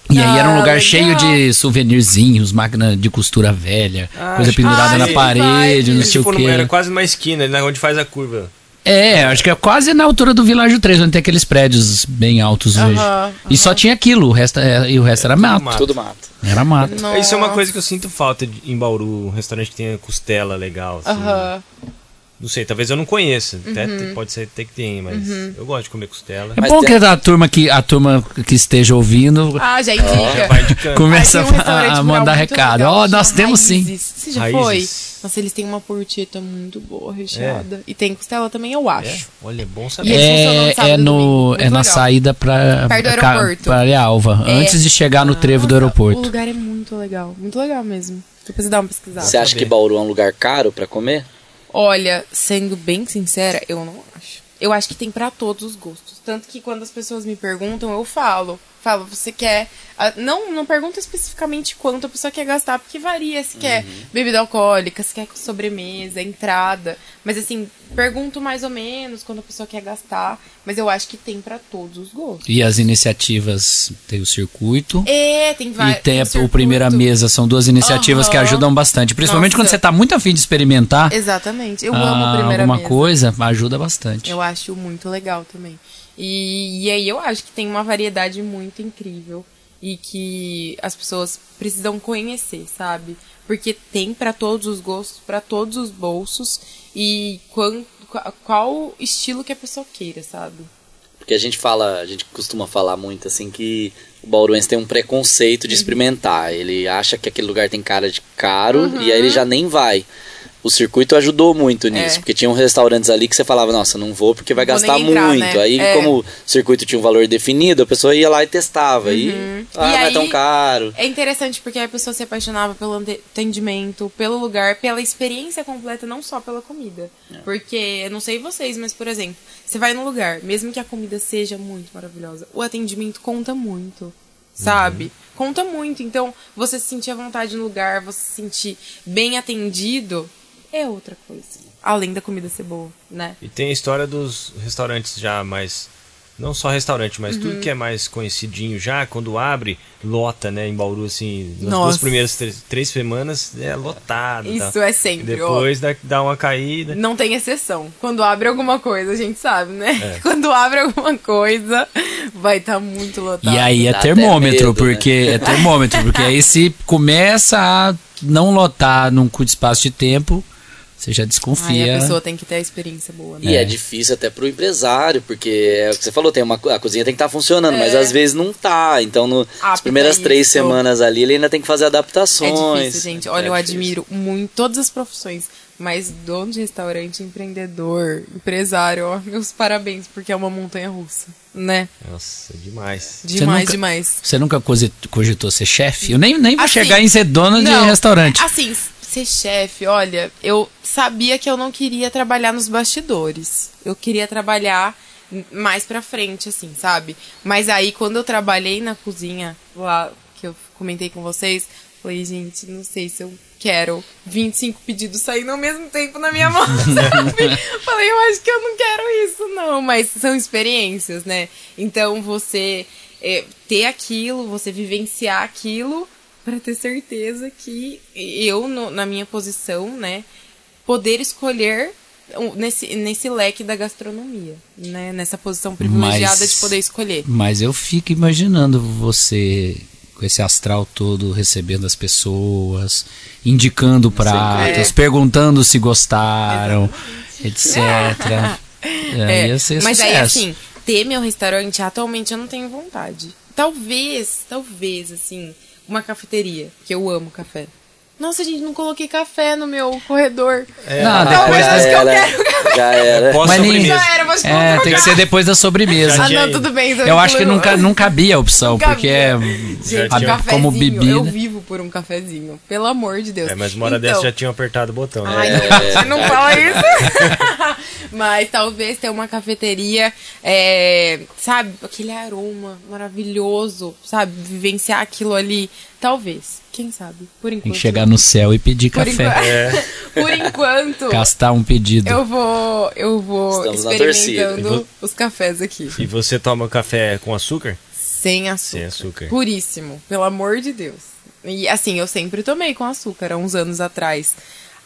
E aí era um Ah, lugar legal. cheio de souvenirzinhos, máquina de costura velha, Ah, coisa pendurada Ah, na parede, não Se sei o quê. Era quase uma esquina, né? Onde faz a curva. É, acho que é quase na altura do Világio 3, onde tem aqueles prédios bem altos hoje. E só tinha aquilo, o resto, é, e o resto era mato. mato. Tudo mato. Era mato. Isso é uma Nossa. coisa que eu sinto falta de- em Bauru, um restaurante que tenha costela legal. assim. Aham. Não sei, talvez eu não conheça. Até Uhum. te- pode ser até que tenha, mas eu gosto de comer costela. É Mas bom tem- que a turma que, a turma que esteja ouvindo Ah, já indica. Vai indicando. começa Ah, um a, a mandar recado. Ó, nós chama temos sim. Você já Raízes. foi? Nossa, eles têm uma porcheta muito boa, recheada. E tem costela também, eu É? acho. Olha, é bom E saber. É, é, no, é na legal. saída pra, Perto do aeroporto. pra É. antes de chegar no trevo do aeroporto. O lugar é muito legal. Muito legal mesmo. Depois você dá uma pesquisada. Você acha que Bauru é um lugar caro pra comer? Olha, sendo bem sincera, eu não acho. Eu acho que tem pra todos os gostos. Tanto que quando as pessoas me perguntam, eu falo. Falo, você quer. Não, não pergunta especificamente quanto a pessoa quer gastar, porque varia se quer bebida alcoólica, se quer sobremesa, entrada. Mas assim, pergunto mais ou menos quando a pessoa quer gastar. Mas eu acho que tem pra todos os gostos. E as iniciativas tem o circuito. É, tem E vários. tem a, o Primeira Mesa, são duas iniciativas que Aham. ajudam bastante. Principalmente Nossa. quando você tá muito afim de experimentar Exatamente. Eu ah, amo a primeira alguma mesa. coisa, ajuda bastante. Eu acho muito legal também. E, e aí eu acho que tem uma variedade muito muito incrível e que as pessoas precisam conhecer, sabe? Porque tem para todos os gostos, para todos os bolsos e qual, qual estilo que a pessoa queira, sabe? Porque a gente fala, a gente costuma falar muito assim que o bauruense tem um preconceito de Uhum. experimentar. Ele acha que aquele lugar tem cara de caro Uhum. e aí ele já nem vai. O circuito ajudou muito nisso, É. porque tinham restaurantes ali que você falava, nossa, não vou porque vai vou gastar entrar, muito. né? Aí, É. como o circuito tinha um valor definido, a pessoa ia lá e testava. E, ah, Uhum. E não é aí- tão caro. É interessante porque a pessoa se apaixonava pelo atendimento, pelo lugar, pela experiência completa, não só pela comida. Porque, eu não sei vocês, mas, por exemplo, você vai num lugar, mesmo que a comida seja muito maravilhosa, o atendimento conta muito. Sabe? Conta muito. Então, você se sentir à vontade no lugar, você se sentir bem atendido, é outra coisa. Além da comida ser boa, né? E tem a história dos restaurantes já mais. Não só restaurante, mas Uhum. tudo que é mais conhecidinho já, quando abre, lota, né? Em Bauru, assim, nas Nossa. duas primeiras três, três semanas é lotado. Isso tá? é sempre, ó. Depois dá, dá uma caída. Não tem exceção. Quando abre alguma coisa, a gente sabe, né? É. Quando abre alguma coisa, vai estar muito lotado. E aí é Dá termômetro, medo, né? porque é termômetro, porque aí se começa a não lotar num curto espaço de tempo, você já Aí desconfia. a pessoa tem que ter a experiência boa, né? E é. difícil até pro empresário, porque é o que você falou, tem uma, a cozinha tem que estar funcionando, mas É. às vezes não tá. Então, no, Ah, as primeiras três semanas ali, ele ainda tem que fazer É adaptações. difícil, gente. Olha, É eu difícil. admiro muito todas as profissões, mas dono de restaurante, empreendedor, empresário, ó, meus parabéns, porque é uma montanha russa, né? Nossa, é demais. Demais, nunca- demais. Você nunca cogitou ser chefe? Eu nem, nem vou Assim, chegar em ser dona de restaurante. Assim, ser chefe, olha, eu sabia que eu não queria trabalhar nos bastidores. Eu queria trabalhar mais pra frente, assim, sabe? Mas aí, quando eu trabalhei na cozinha, lá que eu comentei com vocês, falei, gente, não sei se eu quero 25 pedidos saindo ao mesmo tempo na minha mão, sabe? falei, eu acho que eu não quero isso, não. Mas são experiências, né? Então, você é, ter aquilo, você vivenciar aquilo para ter certeza que eu, no- na minha posição, né, poder escolher nesse, nesse leque da gastronomia, né, nessa posição privilegiada Mas- de poder escolher. Mas eu fico imaginando você com esse astral todo recebendo as pessoas, indicando pratos, É. perguntando se gostaram, etc. É, ia ser mas aí, assim, ter meu restaurante, atualmente eu não tenho vontade. Talvez, talvez, assim, uma cafeteria, que eu amo café. Nossa, gente, não coloquei café no meu corredor. Não, Então, depois da- acho que eu era, quero já era. Pós Mas nem-. Já era, É, tem que ser depois da sobremesa. Ah, não, tudo bem. Eu acho que nunca, não cabia a opção, Não porque é Gente, tinha- cafezinho, como bebida. eu vivo por um cafezinho. Pelo amor de Deus. É, mas uma hora Então, dessa já tinham apertado o botão, né? Ai, É. não, não fala isso. Mas talvez ter uma cafeteria, é, sabe, aquele aroma maravilhoso, sabe, vivenciar aquilo ali. Talvez, quem sabe, por enquanto. Tem que chegar no céu e pedir por café. enquanto, É. por enquanto Castar um pedido. eu vou, eu vou Estamos experimentando torcida. os cafés aqui. E você toma café com açúcar? Sem açúcar. Sem açúcar. Puríssimo, pelo amor de Deus. E assim, eu sempre tomei com açúcar, há uns anos atrás.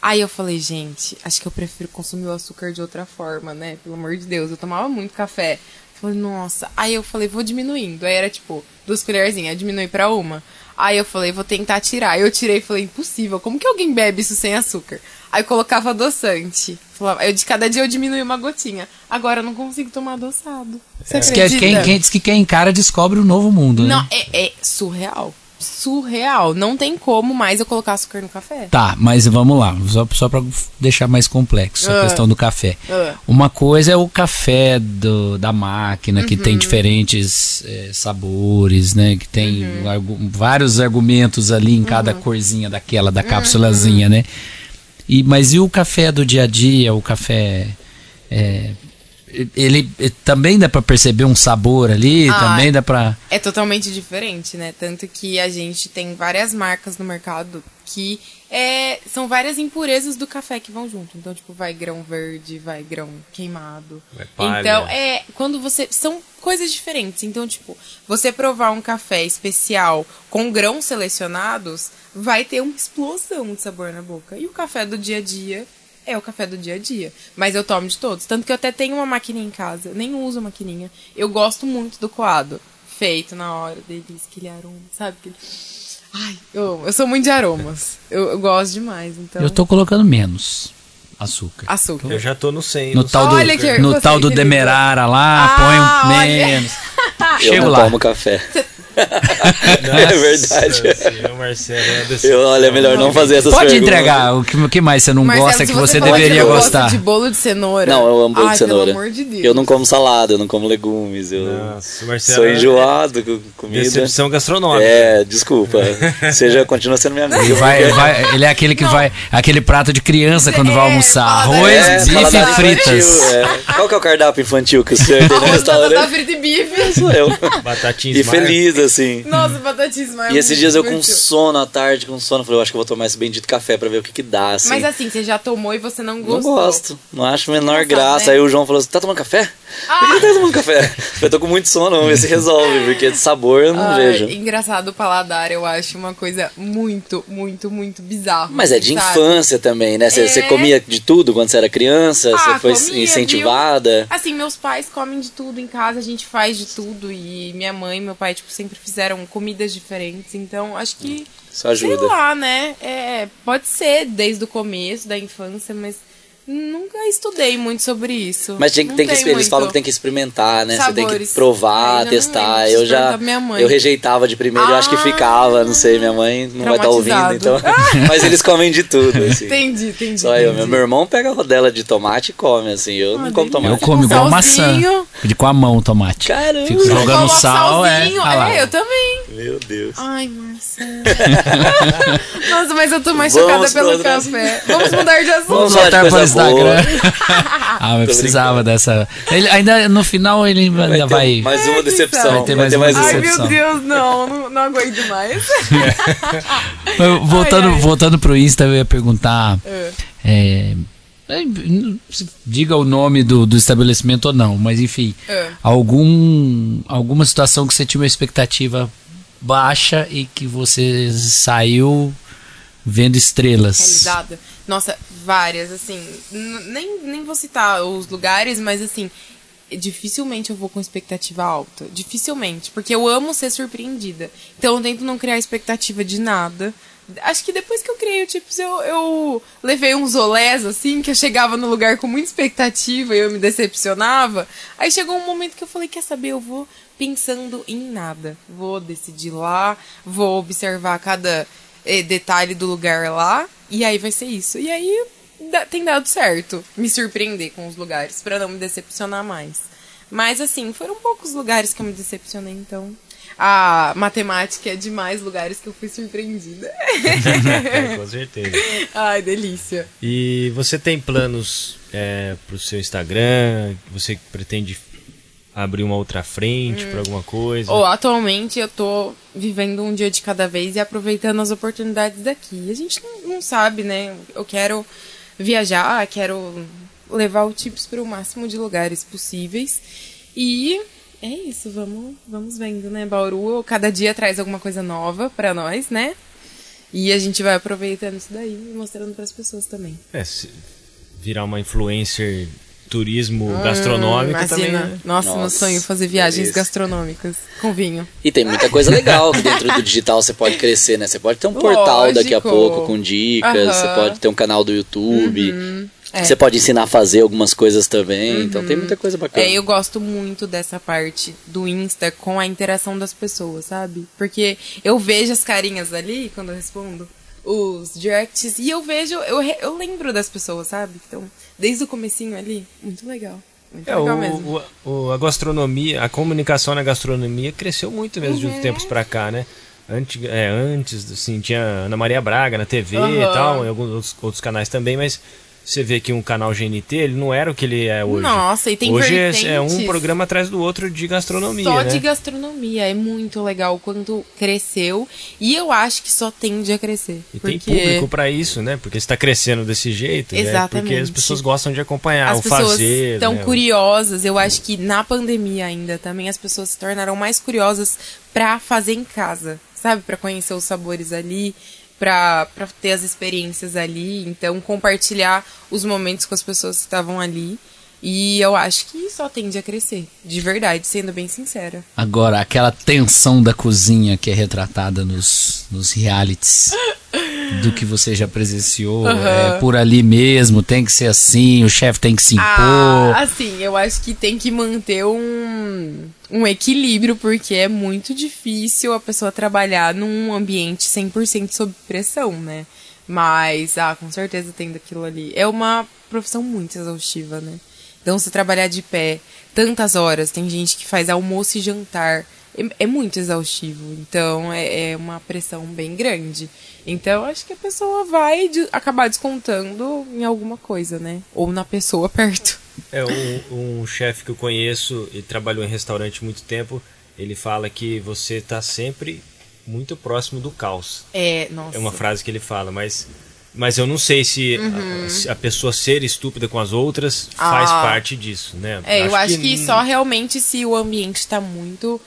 Aí eu falei, gente, acho que eu prefiro consumir o açúcar de outra forma, né? Pelo amor de Deus, eu tomava muito café. Falei, nossa. Aí eu falei, vou diminuindo. Aí era tipo, duas colherzinhas, diminui pra uma. Aí eu falei, vou tentar tirar. Aí eu tirei e falei, impossível, como que alguém bebe isso sem açúcar? Aí eu colocava adoçante. Eu, de cada dia eu diminuía uma gotinha. Agora eu não consigo tomar adoçado. Você Diz que, acredita? quem, quem diz que quem encara descobre um novo mundo, Não, né? é, é surreal. Surreal. Não tem como mais eu colocar açúcar no café. Tá, mas vamos lá, só, só pra deixar mais complexo a Ah. questão do café. Ah. Uma coisa é o café do, da máquina, que Uhum. tem diferentes eh, sabores, né? Que tem Uhum. argu- vários argumentos ali em cada corzinha daquela, da cápsulazinha, Uhum. né? E, mas e o café do dia a dia, o café... eh, ele também dá pra perceber um sabor ali, Ah, também dá pra... É totalmente diferente, né? Tanto que a gente tem várias marcas no mercado que é, são várias impurezas do café que vão junto. Então, tipo, vai grão verde, vai grão queimado. Vai palha. Então, é quando você. São coisas diferentes. Então, tipo, você provar um café especial com grãos selecionados, vai ter uma explosão de sabor na boca. E o café do dia a dia é o café do dia a dia. Mas eu tomo de todos. Tanto que eu até tenho uma maquininha em casa. Eu nem uso a maquininha. Eu gosto muito do coado. feito na hora, delícia, aquele aroma, sabe? Aquele... Ai, eu, eu sou muito de aromas. Eu, eu gosto demais, então. Eu tô colocando menos açúcar. Açúcar. Eu já tô no 100. No tal do, Olha que- no tal do demerara lá, Ah, põe um olha. menos. Eu Chego não lá. tomo café. Nossa É verdade. senhora, Marcelo, é. Eu, olha, é melhor não fazer essas Pode perguntas. entregar o que, o que mais você não Marcelo, gosta que você, falar deveria não gostar. gosta de bolo de cenoura. Não, eu amo bolo Ai, de cenoura. Pelo amor de Deus. Eu não como salada, eu não como legumes. Eu Nossa, Marcelo sou é enjoado com comida. Decepção gastronômica. É, desculpa. Seja, continua sendo minha amiga. Ele, vai, vai- ele é aquele que vai. Aquele prato de criança quando vai É, almoçar. fala Arroz, É, bife e fritas. infantil, é. Qual que é o cardápio infantil que o senhor tem no Arroz, batata restaurante? frita e bife. Sou eu. Batatinha E Smart. Feliz, assim. Nossa, batatismo é E esses dias eu com sono à tarde, com sono, falei, eu acho que eu vou tomar esse bendito café pra ver o que que dá, assim. Mas assim, você já tomou e você não Não gostou. gosto, não acho a menor Engraçado, graça. né? Aí o João falou assim: tá tomando café? Ah! Por que tá tomando café? Eu tô com muito sono, vamos ver se resolve, porque de sabor eu não Ai, vejo. engraçado o paladar, eu acho uma coisa muito, muito, muito bizarra. Mas é de sabe? infância também, né? Você, É. comia de tudo quando você era criança? Ah, você foi comia, incentivada? Assim, meus pais comem de tudo em casa, a gente faz de tudo. E minha mãe e meu pai, tipo, sempre fizeram comidas diferentes. Então, acho que. Isso ajuda. Sei lá, né? É, pode ser desde o começo da infância, mas nunca estudei muito sobre isso. Mas tem, Não tem que, eles muito. falam que tem que experimentar, né? Você tem que Sabores. provar, não testar. Eu já eu rejeitava de primeiro, eu acho que Ah, ficava, não sei, minha mãe não vai estar ouvindo, então. Traumatizado. Mas eles comem de tudo, assim. Entendi, entendi. Só eu, meu, entendi. meu irmão pega a rodela de tomate e come, assim, eu não Ah, como delícia. Eu tomate. como igual maçã. De com a mão o tomate. Caramba! Fico jogando sal, é. salzinho. Ah lá. É, eu também. Meu Deus. Ai, Marcelo. Nossa, mas eu tô mais Vamos chocada pelo café. Vamos mudar de assunto. Vamos Voltar para Instagram. ah, mas precisava dessa. Ele ainda no final ele ainda Vai ter vai. mais uma decepção. Vai ter mais uma Ai, decepção. meu Deus, não, não, não aguento mais. Voltando, Ai, ai. voltando pro Insta, eu ia perguntar. É. é, é, diga o nome do, do estabelecimento ou não, mas enfim, É. algum, alguma situação que você tinha uma expectativa baixa e que você saiu vendo estrelas. Realizada. Nossa, várias, assim. Nem, nem vou citar os lugares, mas assim. Dificilmente eu vou com expectativa alta. Dificilmente. Porque eu amo ser surpreendida. Então eu tento não criar expectativa de nada. Acho que depois que eu criei o Tips, eu, eu levei uns olés, assim, que eu chegava no lugar com muita expectativa e eu me decepcionava. Aí chegou um momento que eu falei, quer saber, eu vou pensando em nada. Vou decidir lá, vou observar cada detalhe do lugar lá, e aí vai ser isso. E aí tem dado certo me surpreender com os lugares, pra não me decepcionar mais. Mas assim, foram poucos lugares que eu me decepcionei, então. A matemática é de mais lugares que eu fui surpreendida. É, com certeza. Ai, delícia. E você tem planos é, pro seu Instagram? Você pretende abrir uma outra frente Hum. pra alguma coisa? Ou atualmente eu tô vivendo um dia de cada vez e aproveitando as oportunidades daqui. A gente não, não sabe, né? Eu quero viajar, quero levar o Tips para o máximo de lugares possíveis. E é isso, vamos, vamos vendo, né? Bauru cada dia traz alguma coisa nova para nós, né? E a gente vai aproveitando isso daí e mostrando para as pessoas também. É, se virar uma influencer turismo gastronômico Imagina. também. né? Nossa, meu Nossa, sonho é fazer viagens delícia. gastronômicas com vinho. E tem muita coisa legal que dentro do digital você pode crescer, né? Você pode ter um portal daqui a Lógico. pouco com dicas, Aham. você pode ter um canal do YouTube, É. você pode ensinar a fazer algumas coisas também, então tem muita coisa bacana. É, eu gosto muito dessa parte do Insta com a interação das pessoas, sabe? Porque eu vejo as carinhas ali quando eu respondo os directs e eu vejo, eu, eu lembro das pessoas, sabe? Então, desde o comecinho ali, muito legal. Muito É, legal o, mesmo. o- o- a gastronomia, a comunicação na gastronomia cresceu muito mesmo de Uhum. uns tempos pra cá, né? Antes, é, antes, assim, tinha Ana Maria Braga na TV e Aham. tal, em alguns outros, outros canais também, mas você vê que um canal GNT, ele não era o que ele é hoje. Nossa, e tem Hoje é, é um programa atrás do outro de gastronomia, Só né? de gastronomia, é muito legal o quanto cresceu e eu acho que só tende a crescer. E porque tem público pra isso, né? Porque está crescendo desse jeito, né? Porque Exatamente. as pessoas gostam de acompanhar as o pessoas fazer. estão né? curiosas. Eu acho que na pandemia ainda também as pessoas se tornaram mais curiosas pra fazer em casa, sabe? Pra conhecer os sabores ali, pra ter as experiências ali. Então, compartilhar os momentos com as pessoas que estavam ali. E eu acho que só tende a crescer, de verdade, sendo bem sincera. Agora, aquela tensão da cozinha que é retratada nos, nos realities do que você já presenciou, é por ali mesmo, tem que ser assim, o chefe tem que se impor. Ah, assim, eu acho que tem que manter um, um equilíbrio, porque é muito difícil a pessoa trabalhar num ambiente 100% sob pressão, né? Mas, ah, com certeza tem daquilo ali. É uma profissão muito exaustiva, né? Então, se trabalhar de pé tantas horas, tem gente que faz almoço e jantar, é, é muito exaustivo. Então, é, é, uma pressão bem grande. Então, acho que a pessoa vai de, acabar descontando em alguma coisa, né? Ou na pessoa perto. É, um, um chefe que eu conheço e trabalhou em restaurante muito tempo, ele fala que você está sempre muito próximo do caos. É, nossa. É uma frase que ele fala, mas mas eu não sei se, uhum. a, se a, pessoa ser estúpida com as outras faz ah. parte disso, né? É, acho eu acho que, que só realmente se o ambiente está muito,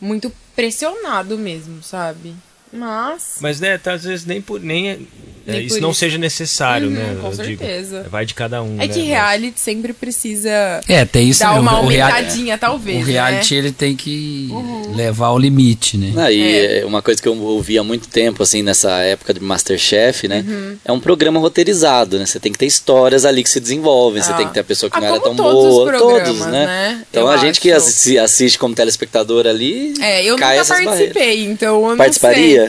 muito pressionado mesmo, sabe? Mas. Mas, né, tá, às vezes nem por. Nem, é, nem isso por não isso. seja necessário, uhum, né? Com certeza. Digo, vai de cada um. É né, que reality mas... sempre precisa. É, tem isso dar uma o aumentadinha, é, talvez. O reality né? ele tem que uhum. levar ao limite, né? Ah, e é. uma coisa que eu ouvi há muito tempo, assim, nessa época de Masterchef, né? Uhum. É um programa roteirizado, né? Você tem que ter histórias ali que se desenvolvem, ah. você tem que ter a pessoa que ah, não era tão todos boa. Todos, né? né? Então eu a gente acho. que assiste como telespectador ali. É, eu cai nunca participei, barreiras. então eu não Participaria? sei.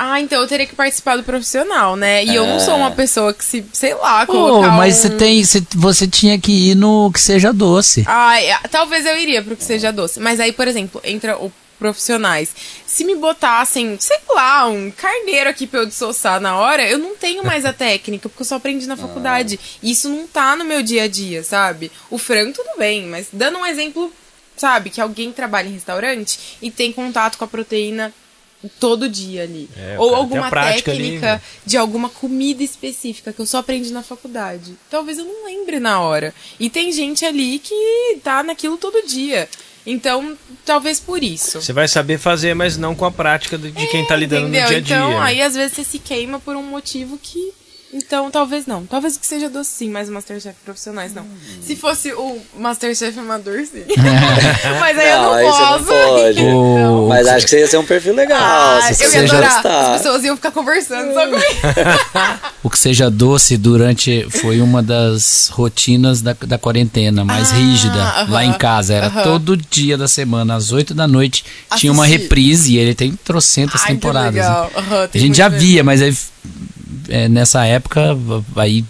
Ah, então eu teria que participar do profissional, né? E eu não Ah. sou uma pessoa que se, sei lá, colocar mas um... você tem, você, você tinha que ir no que seja doce. Ah, talvez eu iria pro que seja doce. Mas aí, por exemplo, entra o profissionais. Se me botassem, sei lá, um carneiro aqui pra eu dessossar na hora, eu não tenho mais a técnica, porque eu só aprendi na faculdade. E isso não tá no meu dia a dia, sabe? O frango, tudo bem, mas dando um exemplo, sabe, que alguém trabalha em restaurante e tem contato com a proteína todo dia ali. É, Ou alguma prática ali, técnica né? de alguma comida específica que eu só aprendi na faculdade. Talvez eu não lembre na hora. E tem gente ali que tá naquilo todo dia. Então, talvez por isso. Você vai saber fazer, mas não com a prática de, de quem tá lidando Entendeu? no dia a dia. Então, né? aí às vezes você se queima por um motivo que. Então, talvez não. Talvez que seja doce sim, mas o Masterchef profissionais não. Se fosse o Masterchef amador, sim. mas aí Não, eu não não posso. pode. Então, Mas acho que você ia ser um perfil legal. ah, se eu você ia já adorar. está. As pessoas iam ficar conversando só comigo. O que seja doce durante foi uma das rotinas da, da quarentena mais Ah, rígida aham, lá em casa. Era aham. todo dia da semana, às 8 da noite, tinha uma reprise e ele tem trocentas Ai, temporadas. né? legal. Aham, A tem gente já mesmo. via, mas aí, é, nessa época, aí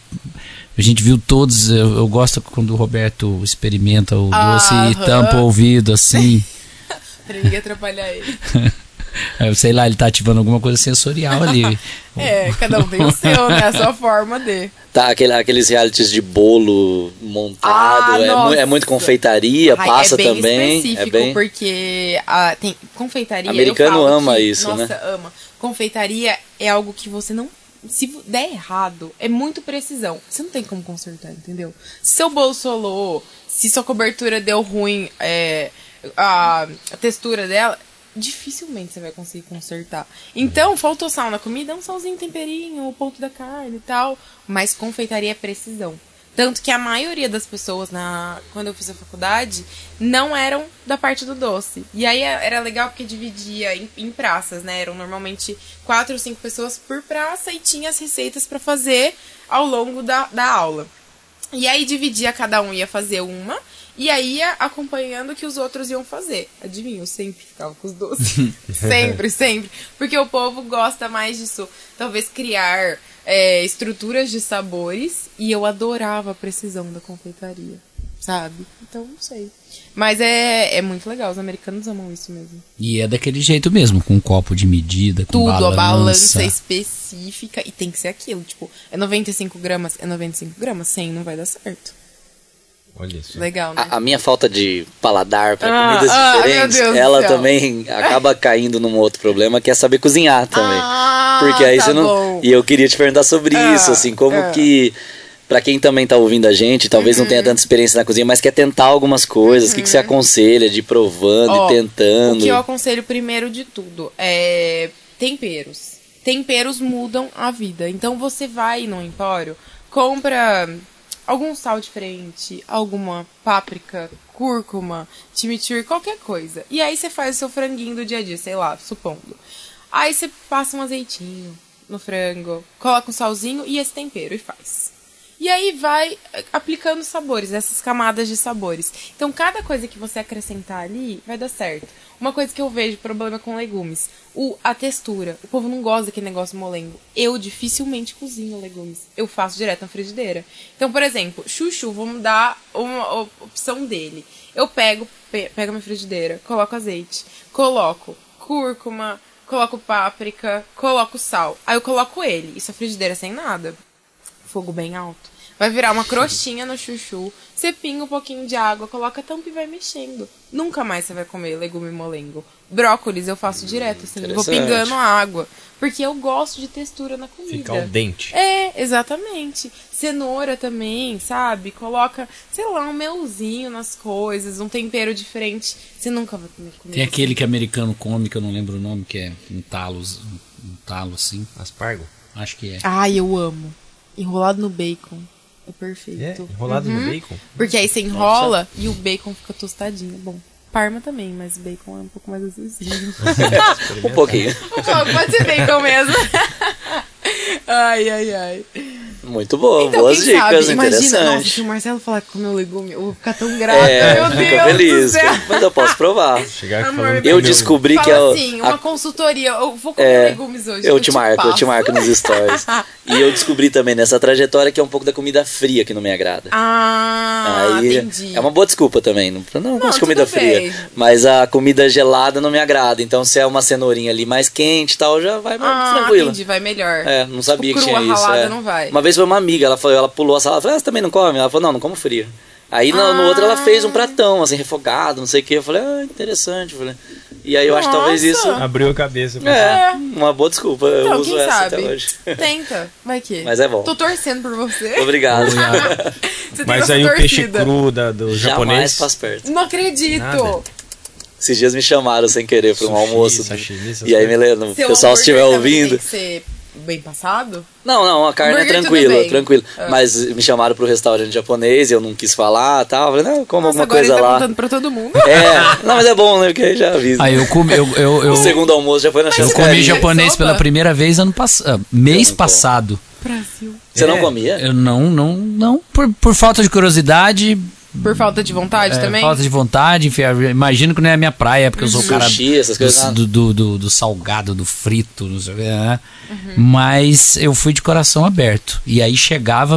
a gente viu todos. Eu, eu gosto quando o Roberto experimenta o doce e Aham. tampa o ouvido assim. Pra ninguém atrapalhar ele. Eu sei lá, ele tá ativando alguma coisa sensorial ali. É, cada um tem o seu, né? A sua forma de. Tá, aquele, aqueles realities de bolo montado, Ah, é, mu- é muito confeitaria, Ai, passa é bem também. específico, É bem. porque ah, tem confeitaria. Americano eu falo ama que- isso, nossa, né? ama. Confeitaria é algo que você não. Se der errado, é muito precisão. Você não tem como consertar, entendeu? Se seu bolo solou, se sua cobertura deu ruim, é, a, a textura dela, dificilmente você vai conseguir consertar. Então, faltou sal na comida, um salzinho, temperinho, o ponto da carne e tal. Mas confeitaria é precisão. Tanto que a maioria das pessoas, na quando eu fiz a faculdade, não eram da parte do doce. E aí é- era legal porque dividia em, em praças, né? Eram normalmente quatro ou cinco pessoas por praça e tinha as receitas para fazer ao longo da, da aula. E aí dividia, cada um ia fazer uma, e aí ia acompanhando o que os outros iam fazer. Adivinha, eu sempre ficava com os doces. sempre, sempre. Porque o povo gosta mais disso. Talvez criar é, estruturas de sabores, e eu adorava a precisão da confeitaria, sabe? Então, não sei. Mas é, é muito legal, os americanos amam isso mesmo. E é daquele jeito mesmo, com um copo de medida, com Tudo, balança. a balança específica, e tem que ser aquilo, tipo, é 95 gramas, é 95 gramas, 100 não vai dar certo. Olha isso. Legal, né? A, a minha falta de paladar para Ah, comidas ah, diferentes, ela também acaba caindo num outro problema que é saber cozinhar também. Ah, Porque aí tá você não. bom. E eu queria te perguntar sobre Ah, isso, assim, como ah. que. Pra quem também tá ouvindo a gente, talvez não Uhum. tenha tanta experiência na cozinha, mas quer tentar algumas coisas. O que, que você aconselha de ir provando Ó, e tentando? O que eu aconselho primeiro de tudo é temperos. Temperos mudam a vida. Então você vai no empório, compra algum sal diferente, alguma páprica, cúrcuma, chimichurri, qualquer coisa. E aí você faz o seu franguinho do dia a dia, sei lá, supondo. Aí você passa um azeitinho no frango, coloca um salzinho e esse tempero e faz. E aí vai eh, aplicando sabores, essas camadas de sabores. Então, cada coisa que você acrescentar ali vai dar certo. Uma coisa que eu vejo problema com legumes, o, a textura. O povo não gosta daquele negócio molengo. Eu dificilmente cozinho legumes. Eu faço direto na frigideira. Então, por exemplo, chuchu, vamos dar uma opção dele. Eu pego, pe pego minha frigideira, coloco azeite, coloco cúrcuma, coloco páprica, coloco sal. Aí eu coloco ele. Isso é frigideira sem nada fogo bem alto. Vai virar uma crostinha no chuchu. Você pinga um pouquinho de água, coloca a tampa e vai mexendo. Nunca mais você vai comer legume molengo. Brócolis eu faço direto, assim. Vou pingando água. Porque eu gosto de textura na comida. Fica ao dente. É, exatamente. Cenoura também, sabe? Coloca, sei lá, um melzinho nas coisas, um tempero diferente. Você nunca vai comer comida. Tem aquele que americano come, que eu não lembro o nome, que é um talo, um talo assim. Aspargo? Acho que é. Ai, eu amo. Enrolado no bacon. É perfeito. É, enrolado uhum. no bacon? Porque aí você enrola Nossa. e o bacon fica tostadinho. É bom. Parma também, mas bacon é um pouco mais acessível. um pouquinho. Um pouco, pode ser bacon mesmo. ai, ai, ai. Muito boa, então, boas dicas, sabe, imagina, nossa, se o Marcelo falar que comeu legume, eu vou ficar tão grata, é, meu Deus feliz, Mas eu posso provar. eu descobri Fala que é... assim, uma a... consultoria, eu vou comer é, legumes hoje. Eu, eu te marco, passo. eu te marco nos stories. e eu descobri também nessa trajetória que é um pouco da comida fria que não me agrada. Ah, Aí, entendi. É uma boa desculpa também, não, não, não gosto de comida fria. Bem. Mas a comida gelada não me agrada, então se é uma cenourinha ali mais quente e tal, já vai ah, tranquilo. entendi, vai melhor. É, não sabia tipo, que tinha isso. É. não vai. Uma vez foi uma amiga, ela falou, ela pulou a sala, falou, ah, você também não come? Ela falou, não, não como fria. Aí no, ah. no outro ela fez um pratão, assim, refogado, não sei o que. Eu falei, ah, interessante. Eu falei. E aí eu Nossa. acho que talvez isso. Abriu a cabeça. É, uma boa desculpa. Então, eu uso essa sabe? até hoje. Tenta, vai que. Mas é bom. Tô torcendo por você. Obrigado. Mas aí o peixe cru da, do Jamais japonês. faz perto. Não acredito. Nada. Esses dias me chamaram sem querer para um almoço. Sashimi, e aí me lembro, o pessoal estiver ouvindo. Tem que ser bem passado? Não, não, a carne é tranquila, tranquila. Ah. Mas me chamaram pro restaurante japonês, eu não quis falar tal. Falei, não, como Nossa, alguma coisa ele tá lá. contando pra todo mundo. É, não, mas é bom, né? Porque aí já avisa. Aí eu comi. Eu, eu, eu, o segundo almoço já foi na Eu comi japonês pela primeira vez ano passado. Mês passado. Brasil. Você é, não comia? Eu não, não, não. Por, por falta de curiosidade, por falta de vontade é, também? Falta de vontade, enfim, imagino que não é a minha praia, porque eu sou o cara do, do, do, do, do salgado, do frito, não sei o que, né? Uhum. Mas eu fui de coração aberto. E aí chegava,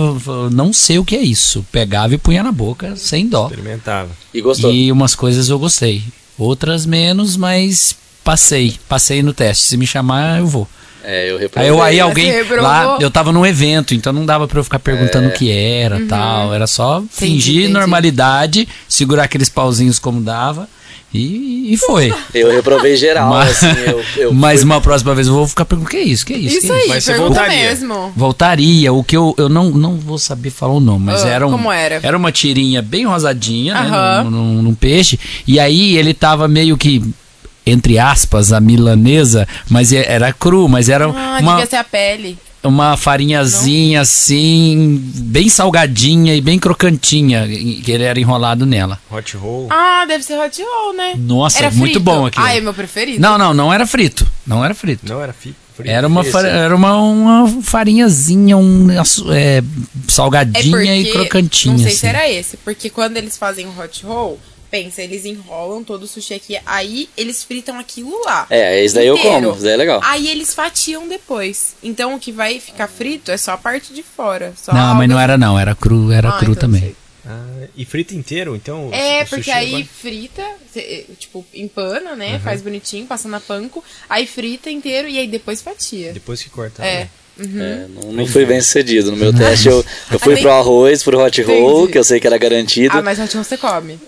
não sei o que é isso. Pegava e punha na boca, sem dó. Experimentava. E gostou? E umas coisas eu gostei. Outras menos, mas passei. Passei no teste. Se me chamar, eu vou. É, eu reprovei. Aí, eu, aí alguém lá, eu tava num evento, então não dava para eu ficar perguntando é. o que era, uhum. tal, era só entendi, fingir entendi. normalidade, segurar aqueles pauzinhos como dava. E, e foi. Eu reprovei geral, mas, assim, eu, eu mas uma próxima vez eu vou ficar perguntando, o que é isso? Que é isso? Isso que é aí, mas você voltaria. mesmo. Voltaria, o que eu, eu não, não vou saber falar o nome, mas uh, era um, como era? Era uma tirinha bem rosadinha, uh -huh. né, num, num, num peixe, e aí ele tava meio que entre aspas, a milanesa, mas é, era cru, mas era ah, uma... devia ser a pele. Uma farinhazinha Não. assim, bem salgadinha e bem crocantinha, que ele era enrolado nela. Hot roll. Ah, deve ser hot roll, né? Nossa, era muito frito. bom aqui. Ah, é meu preferido. Não, não, não era frito. Não era frito. Não era frito. Era uma, era uma, uma farinhazinha, um é, salgadinha é e crocantinha. Não sei assim. se era esse, porque quando eles fazem o hot roll, pensa, eles enrolam todo o sushi aqui, aí eles fritam aquilo lá. É, esse daí inteiro. eu como, isso daí é legal. Aí eles fatiam depois. Então o que vai ficar frito é só a parte de fora. não, mas não era não, era cru, era ah, cru então também. Ah, e frita inteiro, então? É, porque aí agora... frita, tipo, empana, né? Uhum. Faz bonitinho, passa na panko, aí frita inteiro e aí depois fatia. Depois que corta. É. Né? Uhum. É, não, não fui bem sucedido no meu teste. Eu, eu fui pro arroz, pro hot roll, Entendi. que eu sei que era garantido. Ah, mas hot roll você come.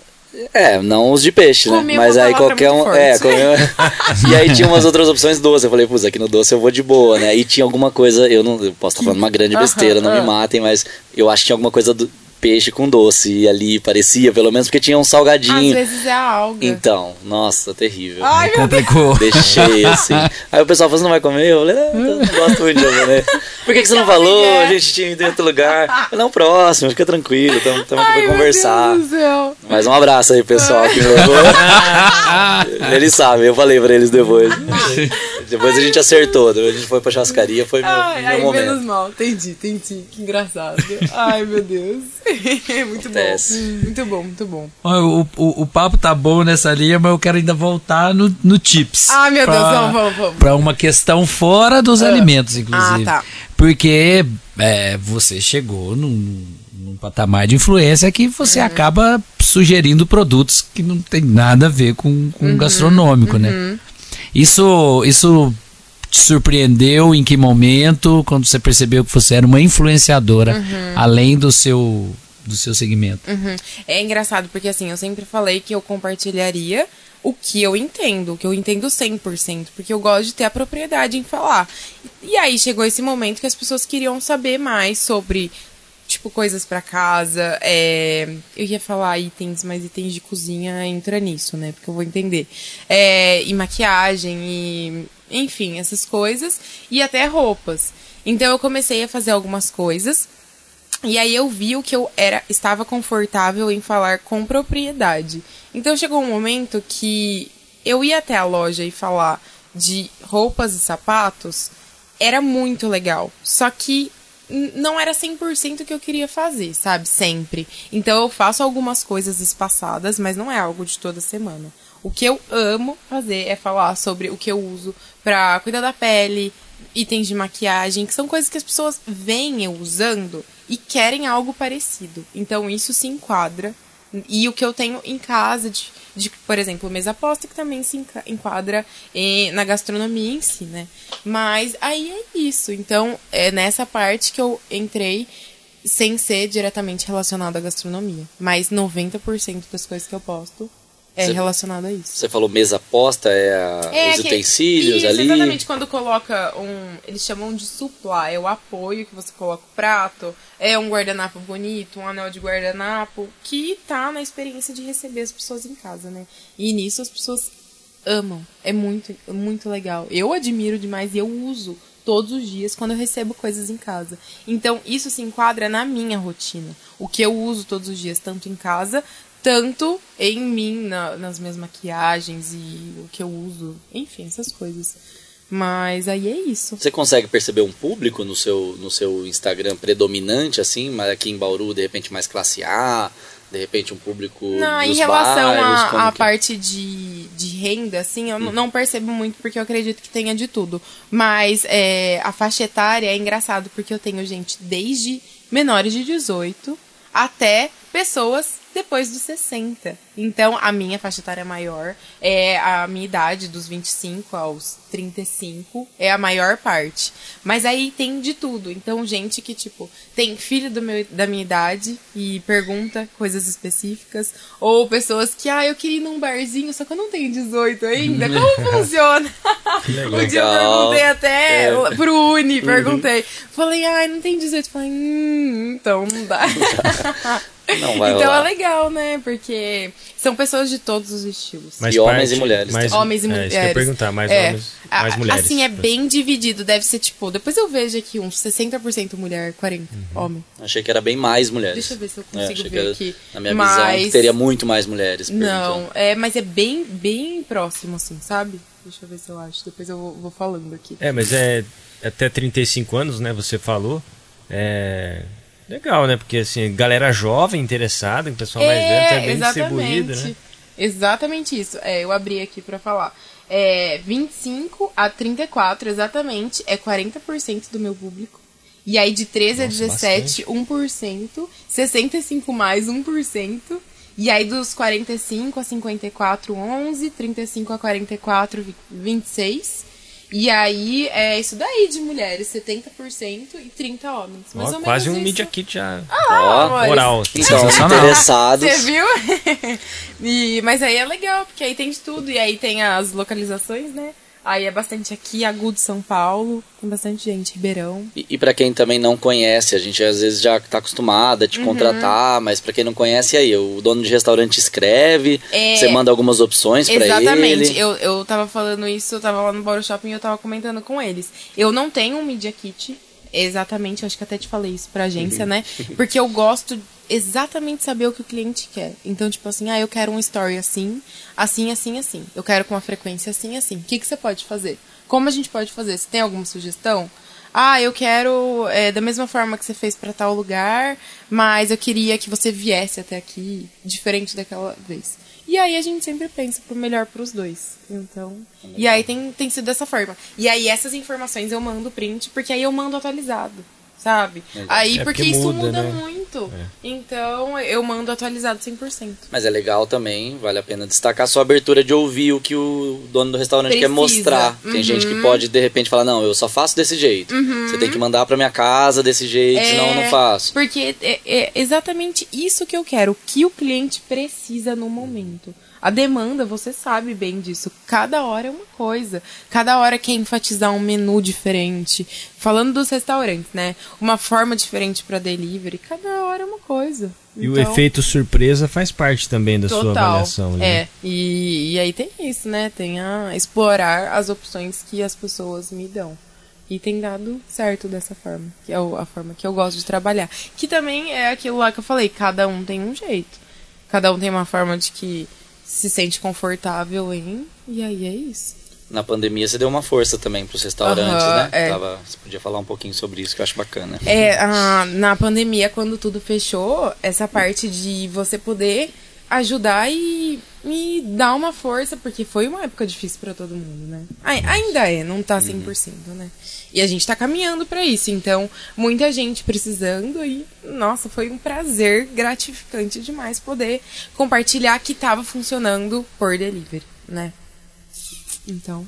É, não os de peixe, né? Mas aí qualquer um. É, comeu... e aí tinha umas outras opções doces. Eu falei, putz, aqui no doce eu vou de boa, né? E tinha alguma coisa, eu não eu posso estar falando uma grande besteira, não me matem, mas eu acho que tinha alguma coisa do, peixe com doce. E ali parecia, pelo menos, porque tinha um Às salgadinho. vezes é alga. Então, nossa, terrível. Ai, meu Deus. Complicou. Deixei assim. Aí o pessoal falou: você não vai comer? Eu falei: não, eu não gosto muito de japonês. Por que, que você não Não, falou? A gente tinha ido em outro lugar. Não, próximo, fica tranquilo, estamos aqui pra meu conversar. Deus do céu. Mas um abraço aí, pessoal, que me levou. eles sabem, eu falei pra eles depois. depois a gente acertou, depois a gente foi pra churrascaria, foi meu, Ai, meu ai, momento. menos mal. Entendi, entendi. Que engraçado. Ai, meu Deus. muito Acontece. bom. Muito bom, muito bom. O, o, o papo tá bom nessa linha, mas eu quero ainda voltar no, no tips. Ah, meu Deus, Pra- vamos, vamos, vamos. Pra uma questão fora dos alimentos, inclusive. Ah, tá. Porque é, você chegou num, num patamar de influência que você Uhum. acaba sugerindo produtos que não tem nada a ver com, com Uhum. gastronômico, né? Isso, isso te surpreendeu em que momento, quando você percebeu que você era uma influenciadora, além do seu, do seu segmento? Uhum. É engraçado, porque assim, eu sempre falei que eu compartilharia o que eu entendo, o que eu entendo 100%, porque eu gosto de ter a propriedade em falar. E aí chegou esse momento que as pessoas queriam saber mais sobre, tipo, coisas pra casa, é... eu ia falar itens, mas itens de cozinha entra nisso, né, porque eu vou entender. É... E maquiagem, e... enfim, essas coisas, e até roupas. Então eu comecei a fazer algumas coisas, e aí eu vi o que eu era, estava confortável em falar com propriedade. Então chegou um momento que eu ia até a loja e falar de roupas e sapatos, era muito legal. Só que não era 100% o que eu queria fazer, sabe? Sempre. Então eu faço algumas coisas espaçadas, mas não é algo de toda semana. O que eu amo fazer é falar sobre o que eu uso pra cuidar da pele, itens de maquiagem, que são coisas que as pessoas veem eu usando e querem algo parecido. Então isso se enquadra. E o que eu tenho em casa, de, de, por exemplo, mesa posta, que também se enquadra eh, na gastronomia em si, né? Mas aí é isso. Então, é nessa parte que eu entrei sem ser diretamente relacionado à gastronomia. Mas 90% das coisas que eu posto é Você- relacionado a isso. Você falou mesa posta, é, a- os que- utensílios isso, ali. Exatamente, quando coloca um. Eles chamam de supply, é o apoio que você coloca o prato, é um guardanapo bonito, um anel de guardanapo, que tá na experiência de receber as pessoas em casa, né? E nisso as pessoas amam. É muito, é muito legal. Eu admiro demais e eu uso todos os dias quando eu recebo coisas em casa. Então, isso se enquadra na minha rotina. O que eu uso todos os dias, tanto em casa, tanto em mim, na- nas minhas maquiagens e o que eu uso. Enfim, essas coisas. Mas aí é isso. Você consegue perceber um público no seu, no seu Instagram predominante, assim, mas aqui em Bauru, de repente, mais classe A, de repente um público Não, em relação à que- parte de, de renda, assim, eu n- não percebo muito porque eu acredito que tenha de tudo. Mas é, a faixa etária é engraçado porque eu tenho gente desde menores de 18 até pessoas depois dos 60. Então, a minha faixa etária é maior. É a minha idade, dos 25 aos 35, é a maior parte. Mas aí tem de tudo. Então, gente que, tipo, tem filho meu, da minha idade e pergunta coisas específicas. Ou pessoas que, ah, eu queria ir num barzinho, só que eu não tenho 18 ainda. Como funciona? Um dia eu perguntei até É. pro Uni, perguntei. Falei, ai, não tem 18. Falei, hum, então não dá. Não vai então rolar. é legal, né? Porque são pessoas de todos os estilos. E homens e mulheres Mais, Homens e é, mulheres. Isso que eu ia perguntar, mais É. homens, A- mais mulheres. Assim, é bem dividido. Deve ser tipo. Depois eu vejo aqui uns 60% mulher, 40% Uhum. homem. Achei que era bem mais mulheres. Deixa eu ver se eu É, consigo que ver era- aqui. Na minha Mas- visão, que teria muito mais mulheres. Não, perguntando. é, mas é bem, bem próximo, assim, sabe? Deixa eu ver se eu acho. Depois eu vou, vou falando aqui. É, mas é até 35 anos, né? Você falou. É legal, né? Porque assim, galera jovem interessada, o pessoal mais velho tá bem distribuído, né? Exatamente isso. É, eu abri aqui pra falar. É, 25 a 34, exatamente, é 40% do meu público. E aí de 13 a Nossa, 17, 1%, 65 mais 1%. E aí dos 45 a 54, 11, 35 a 44, vi- 26. E aí é isso daí de mulheres, 70% e 30 homens. Mais Ó, ou quase um menos Media isso. Kit já Ó, amores. oral. então, Sensacional. interessados. Você viu? e, mas aí é legal, porque aí tem de tudo. E aí tem as localizações, né? Aí é bastante aqui, Agudo São Paulo, tem bastante gente, Ribeirão. E, e para quem também não conhece, a gente às vezes já tá acostumada a te Uhum. contratar, mas para quem não conhece, aí, o dono de restaurante escreve, É. você manda algumas opções para ele. Exatamente. Eu, eu tava falando isso, eu tava lá no Bauru Shopping e eu tava comentando com eles. Eu não tenho um Media Kit, exatamente, eu acho que até te falei isso pra agência, né? Porque eu gosto exatamente saber o que o cliente quer. Então, tipo assim, ah, eu quero um story assim, assim, assim, assim. Eu quero com uma frequência assim, assim. O que, que você pode fazer? Como a gente pode fazer? Você tem alguma sugestão? Ah, eu quero é, da mesma forma que você fez pra tal lugar, mas eu queria que você viesse até aqui, diferente daquela vez. E aí a gente sempre pensa pro melhor pros dois. Então. E aí tem, tem sido dessa forma. E aí essas informações eu mando print, porque aí eu mando atualizado. Sabe? Aí, É porque, porque isso muda, muda, né? muito. Então eu mando atualizado 100%. Mas é legal também, vale a pena destacar a sua abertura de ouvir o que o dono do restaurante quer Precisa. mostrar. Tem gente Uhum. que pode, de repente, falar, não, eu só faço desse jeito. Você tem que mandar pra minha casa desse jeito, senão eu não faço. Porque é, é exatamente isso que eu quero, o que o cliente precisa no momento. A demanda, você sabe bem disso. Cada hora é uma coisa. Cada hora quer enfatizar um menu diferente. Falando dos restaurantes, né? Uma forma diferente para delivery. Cada hora é uma coisa. E o Então- efeito surpresa faz parte também da sua Total. avaliação. Né? É, e, e aí tem isso, né? Tem a explorar as opções que as pessoas me dão. E tem dado certo dessa forma, que é o- a forma que eu gosto de trabalhar. Que também é aquilo lá que eu falei, cada um tem um jeito. Cada um tem uma forma de que se sente confortável em, e aí é isso. Na pandemia você deu uma força também pros restaurantes, Aham, né? é. Tava, você podia falar um pouquinho sobre isso, que eu acho bacana. É, a- na pandemia, quando tudo fechou, essa parte de você poder ajudar e me dar uma força, porque foi uma época difícil pra todo mundo, né? Ai- ainda é, não tá 100%, né? E a gente tá caminhando pra isso, então, muita gente precisando e, nossa, foi um prazer gratificante demais poder compartilhar que tava funcionando por delivery, né? Então,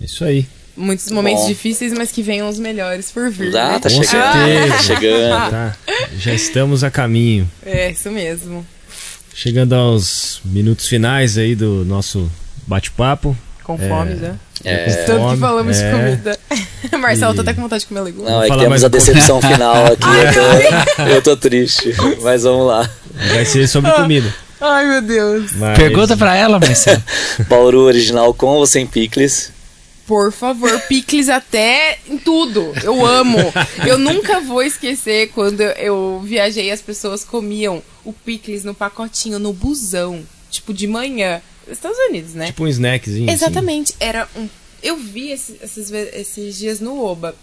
Isso aí. muitos momentos Bom. difíceis, mas que venham os melhores por vir. Ah, né? tá chegando. Tá chegando. Tá. Já estamos a caminho. É, isso mesmo. Chegando aos minutos finais aí do nosso bate-papo. Com fome já. É. Tanto que falamos é. de comida. Marcelo tá E- até com vontade de comer legumes. Não, é que temos mais a pouco. decepção final aqui. eu, tô, eu tô triste. Mas vamos lá. Vai ser sobre comida. Ai, meu Deus. Mas- Pergunta pra ela, Marcelo. Bauru original com ou sem picles? Por favor, picles até em tudo. Eu amo. Eu nunca vou esquecer quando eu viajei e as pessoas comiam o picles no pacotinho, no busão. Tipo, de manhã. Estados Unidos, né? Tipo um snackzinho. assim. Exatamente. Era um. Eu vi esse- esses, esses dias no Oba.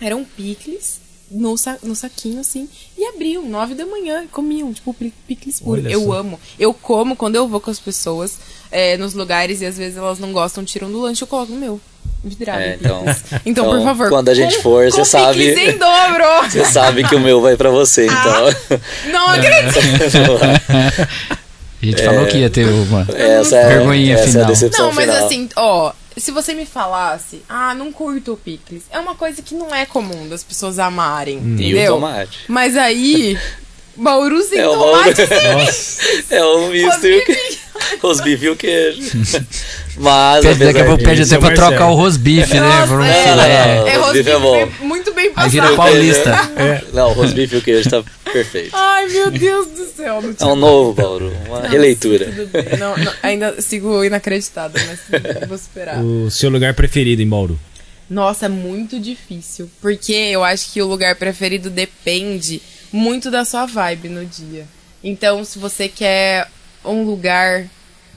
Eram picles no, sa- no saquinho, assim. E abriam, nove da manhã, e comiam, tipo, pi- picles puro. Olha Eu só. amo. Eu como quando eu vou com as pessoas é, nos lugares e às vezes elas não gostam, tiram do lanche, eu coloco no meu. Vidrado. É, então- picles. então, por então, favor. quando a gente com- for, você sabe- em dobro! Você sabe que o meu vai pra você, então. Não acredito! A gente falou que ia ter uma. essa é, Vergonhinha essa é a final. decepção Não, mas final. assim, ó, se você me falasse, ah, não curto o picles, é uma coisa que não é comum das pessoas amarem, E o entendeu? tomate. Mas aí, Bauru sem É o tomate, Nossa. É o misto e o que- rosbife e o queijo. Mas, Pede, daqui a pouco pede até é pra trocar Marcelo. o rosbife, né? Nossa, Por um é, filé. não. é Rosbife é rosbife bom. bem- muito bem Aí passado. vira paulista. Não, o rosbife e o queijo tá perfeito. Ai, meu Deus do céu. Não É um novo Bauru, uma releitura. Tudo bem. Não, não, ainda sigo inacreditada, mas vou superar. O seu lugar preferido em Bauru? Nossa, é muito difícil. Porque eu acho que o lugar preferido depende muito da sua vibe no dia. Então, se você quer um lugar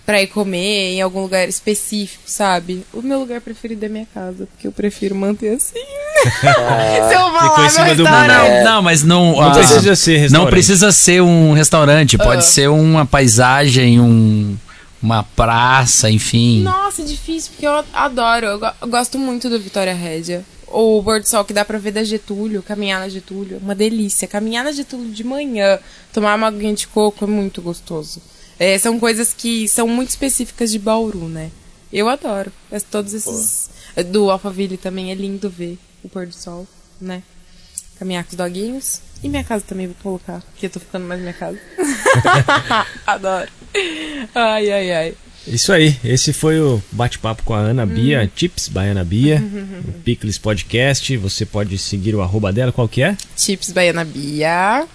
pra ir comer em algum lugar específico, sabe? O meu lugar preferido é minha casa, porque eu prefiro manter assim. se eu ficou falar em cima meu do restaurante. muro. Não, não, mas não. Não ah, precisa ser restaurante. Não precisa ser um restaurante, pode Ah. ser uma paisagem, um, uma praça, enfim. Nossa, é difícil, porque eu adoro. Eu, go- eu gosto muito do Vitória Rédia. O Bordo Sol que dá pra ver da Getúlio, caminhar na Getúlio. Uma delícia. Caminhar na Getúlio de manhã, tomar uma aguinha de coco é muito gostoso. É, são coisas que são muito específicas de Bauru, né? Eu adoro. É, Todos esses. Do Alphaville também é lindo ver o pôr do sol, né? Caminhar com os doguinhos. E minha casa também vou colocar, porque eu tô ficando mais minha casa. Adoro. Ai, ai, ai. Isso aí, esse foi o bate-papo com a Ana Bia, Tips by Ana Bia, o Picles Podcast. Você pode seguir o arroba dela, qual que é? Chips Baiana Bia.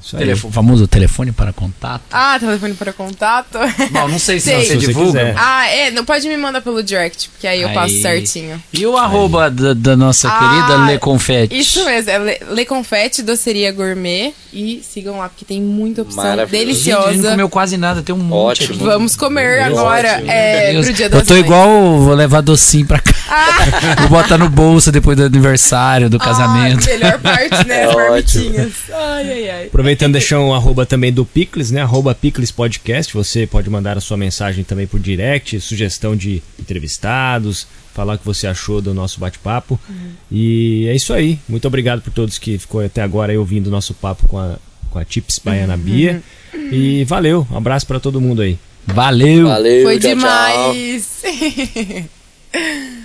Isso aí. Telefone, famoso telefone para contato. Ah, telefone para contato. Bom, não sei se Sei. você Se você divulga. quiser. ah, é, não pode me mandar pelo direct, porque aí eu passo Aí. certinho. E o arroba da, da nossa Ah, querida Le Confete? Isso mesmo, é Le, Le Confete, doceria gourmet. E sigam lá, porque tem muita opção Maravilhoso. Gente, a gente não deliciosa. comeu quase nada, tem um monte Ótimo. aqui. Vamos comer Meu agora ótimo. é, Deus. pro dia das Eu tô mães. igual, vou levar docinho pra cá. Ah, Vou botar no bolso depois do aniversário, do casamento. Ah, melhor parte, né? É As ótimo. marmitinhas. Ai, ai, ai. Aproveitando, deixar um arroba também do Picles, né? Arroba Picles Podcast. Você pode mandar a sua mensagem também por direct, sugestão de entrevistados, falar o que você achou do nosso bate-papo. E é isso aí. Muito obrigado por todos que ficou até agora aí ouvindo o nosso papo com a, com a Tips Baiana Bia. E valeu, um abraço para todo mundo aí. Valeu! Valeu, Foi tchau, tchau. demais.